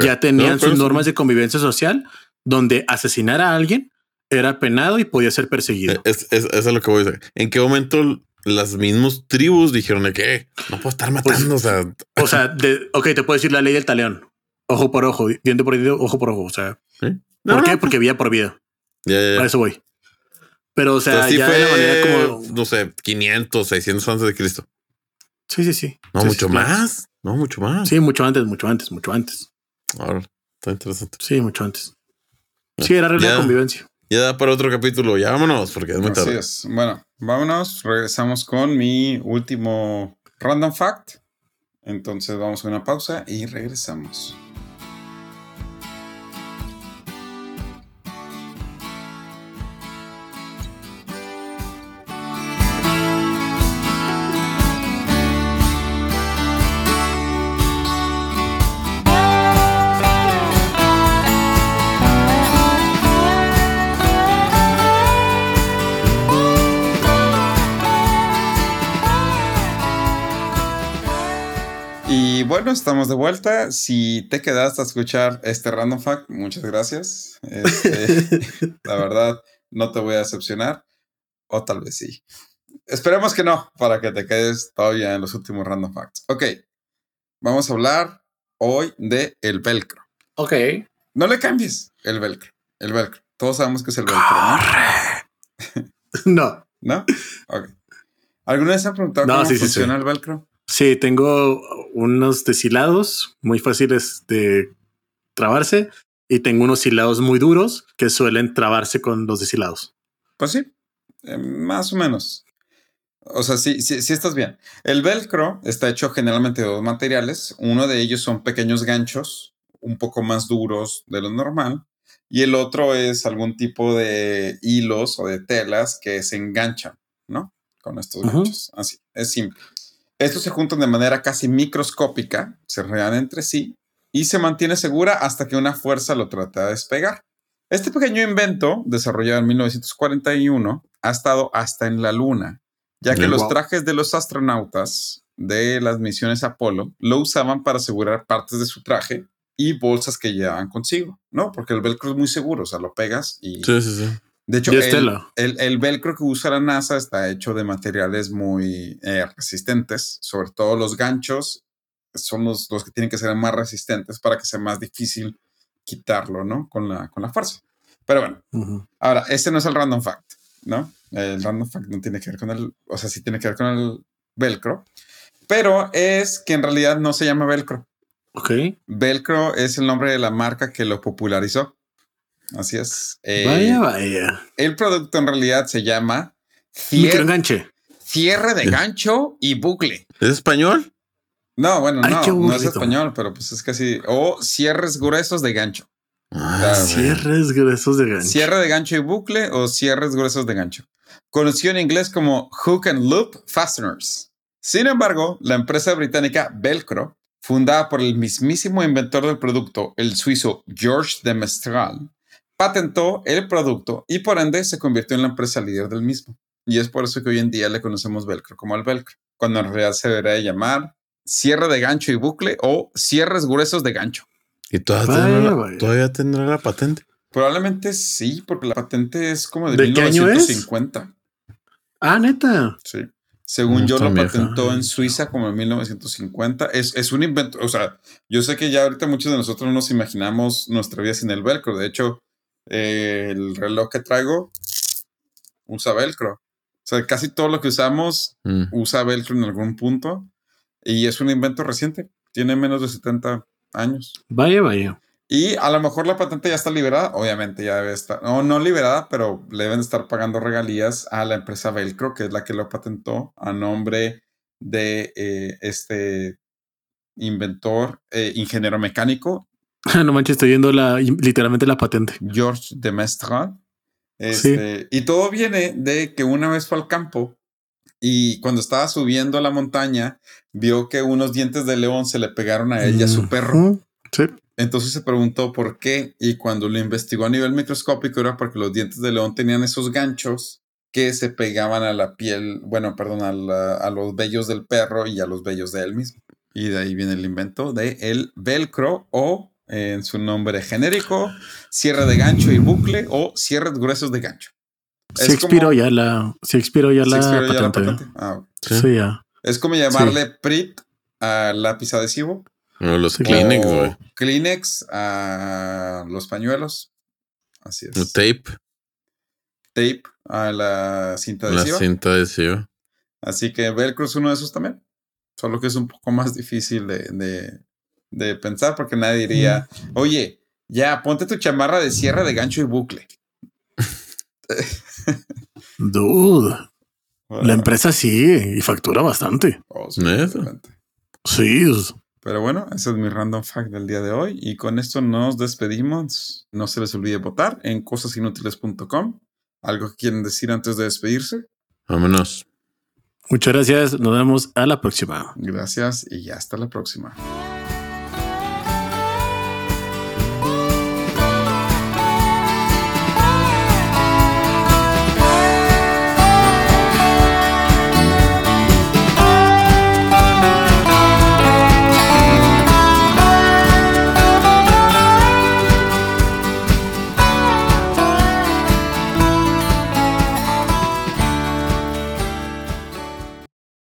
ya tenían sus normas de convivencia social donde asesinar a alguien era penado y podía ser perseguido. Es, es, es lo que voy a decir. ¿En qué momento las mismas tribus dijeron de que no puedo estar pues, matando. o sea, o sea de, ok, te puedo decir la ley del taleón. Ojo por ojo, diente por diente, ojo por ojo. O sea, ¿por qué? Porque vida por vida. Ya, ya, eso voy. Pero, o sea, ya de la manera como. No sé, 500, 600 antes de Cristo. Sí, sí, sí. No, mucho más. No, mucho más. Sí, mucho antes, mucho antes, mucho antes. Ahora, está interesante. Sí, mucho antes. Sí, era regla de convivencia. Ya da para otro capítulo. Ya vámonos, porque es muy tarde. Así es. Bueno, vámonos. Regresamos con mi último random fact. Entonces vamos a una pausa y regresamos. Bueno, estamos de vuelta. Si te quedaste a escuchar este random fact, muchas gracias. Este, [LAUGHS] la verdad, no te voy a decepcionar. O tal vez sí. Esperemos que no, para que te quedes todavía en los últimos random facts. Ok, vamos a hablar hoy de el velcro. Ok. No le cambies el velcro. El velcro. Todos sabemos que es el velcro, ¿no? [LAUGHS] no. Ok. ¿Alguna vez han preguntado cómo funciona el velcro? Sí, tengo unos deshilados muy fáciles de trabarse y tengo unos hilados muy duros que suelen trabarse con los deshilados. Pues sí, eh, más o menos. O sea, sí, sí, sí estás bien. El velcro está hecho generalmente de dos materiales. Uno de ellos son pequeños ganchos, un poco más duros de lo normal. Y el otro es algún tipo de hilos o de telas que se enganchan, ¿no? Con estos ganchos. Así, es simple. Estos se juntan de manera casi microscópica, se rean entre sí y se mantiene segura hasta que una fuerza lo trata de despegar. Este pequeño invento, desarrollado en 1941, ha estado hasta en la Luna, ya que Wow. los trajes de los astronautas de las misiones Apolo lo usaban para asegurar partes de su traje y bolsas que llevaban consigo, ¿no? Porque el velcro es muy seguro, o sea, lo pegas y... Sí, sí, sí. De hecho, el, el- el velcro que usa la NASA está hecho de materiales muy eh, resistentes, sobre todo los ganchos son los, los que tienen que ser más resistentes para que sea más difícil quitarlo, ¿no? Con la, con la fuerza. Pero bueno, ahora, este no es el random fact, ¿no? El random fact no tiene que ver con el, o sea, sí tiene que ver con el velcro, pero es que en realidad no se llama velcro. Ok. Velcro es el nombre de la marca que lo popularizó. Así es. Eh, vaya, vaya. el producto en realidad se llama Microenganche. cierre de gancho y bucle. ¿Es español? No, bueno, Ay, no, no es español, pero pues es casi. O cierres gruesos de gancho. Ah, Claro. güey. Cierres gruesos de gancho. Cierre de gancho y bucle o cierres gruesos de gancho. Conocido en inglés como Hook and Loop Fasteners. Sin embargo, la empresa británica Velcro, fundada por el mismísimo inventor del producto, el suizo Georges de Mestral, patentó el producto y por ende se convirtió en la empresa líder del mismo. Y es por eso que hoy en día le conocemos Velcro como el Velcro, cuando en realidad se debería llamar cierre de gancho y bucle o cierres gruesos de gancho. ¿Y todavía, Vaya, tendrá vaya. todavía tendrá la patente? Probablemente sí, porque la patente es como de, ¿De qué año es? 1950. Ah, neta. Sí. Según No yo, lo vieja. patentó en Suiza como en 1950. Es, es un invento. O sea, yo sé que ya ahorita muchos de nosotros no nos imaginamos nuestra vida sin el velcro. De hecho, eh, el reloj que traigo usa velcro. O sea, casi todo lo que usamos Mm. usa velcro en algún punto. Y es un invento reciente. Tiene menos de 70 años. Vaya, vaya. Y a lo mejor la patente ya está liberada, obviamente ya debe estar, no, no liberada, pero le deben estar pagando regalías a la empresa Velcro, que es la que lo patentó a nombre de eh, este inventor, eh, ingeniero mecánico, [LAUGHS] no manches, estoy viendo la, literalmente la patente. George de Mestral. Este, Y todo viene de que una vez fue al campo y cuando estaba subiendo a la montaña, vio que unos dientes de león se le pegaron a él y a su perro. Sí. Entonces se preguntó por qué y cuando lo investigó a nivel microscópico era porque los dientes de león tenían esos ganchos que se pegaban a la piel, bueno, perdón, a, la- a los vellos del perro y a los vellos de él mismo. Y de ahí viene el invento de el velcro o en su nombre genérico, cierre de gancho y bucle o cierres gruesos de gancho. Se Es expiró como- ya la, se expiró ya, ¿Se la, expiró ya la patente. Ah, ok. Sí. Sí, ya. Es como llamarle PRIT a lápiz adhesivo O los Sí. Kleenex, güey. Kleenex a los pañuelos. Así es. El tape. tape a la cinta La adhesiva. cinta adhesiva. Así que Velcro es uno de esos también. Solo que es un poco más difícil de, de- de pensar porque nadie diría, oye, ya ponte tu chamarra de cierre de gancho y bucle. [LAUGHS] Dude. Bueno, La empresa sí, y factura bastante. oh, sí, ¿Neta? obviamente. Sí. es- Pero bueno, ese es mi random fact del día de hoy. Y con esto nos despedimos. No se les olvide votar en cosasinútiles.com. ¿Algo que quieren decir antes de despedirse? Vámonos. Muchas gracias. Nos vemos a la próxima. Gracias y hasta la próxima.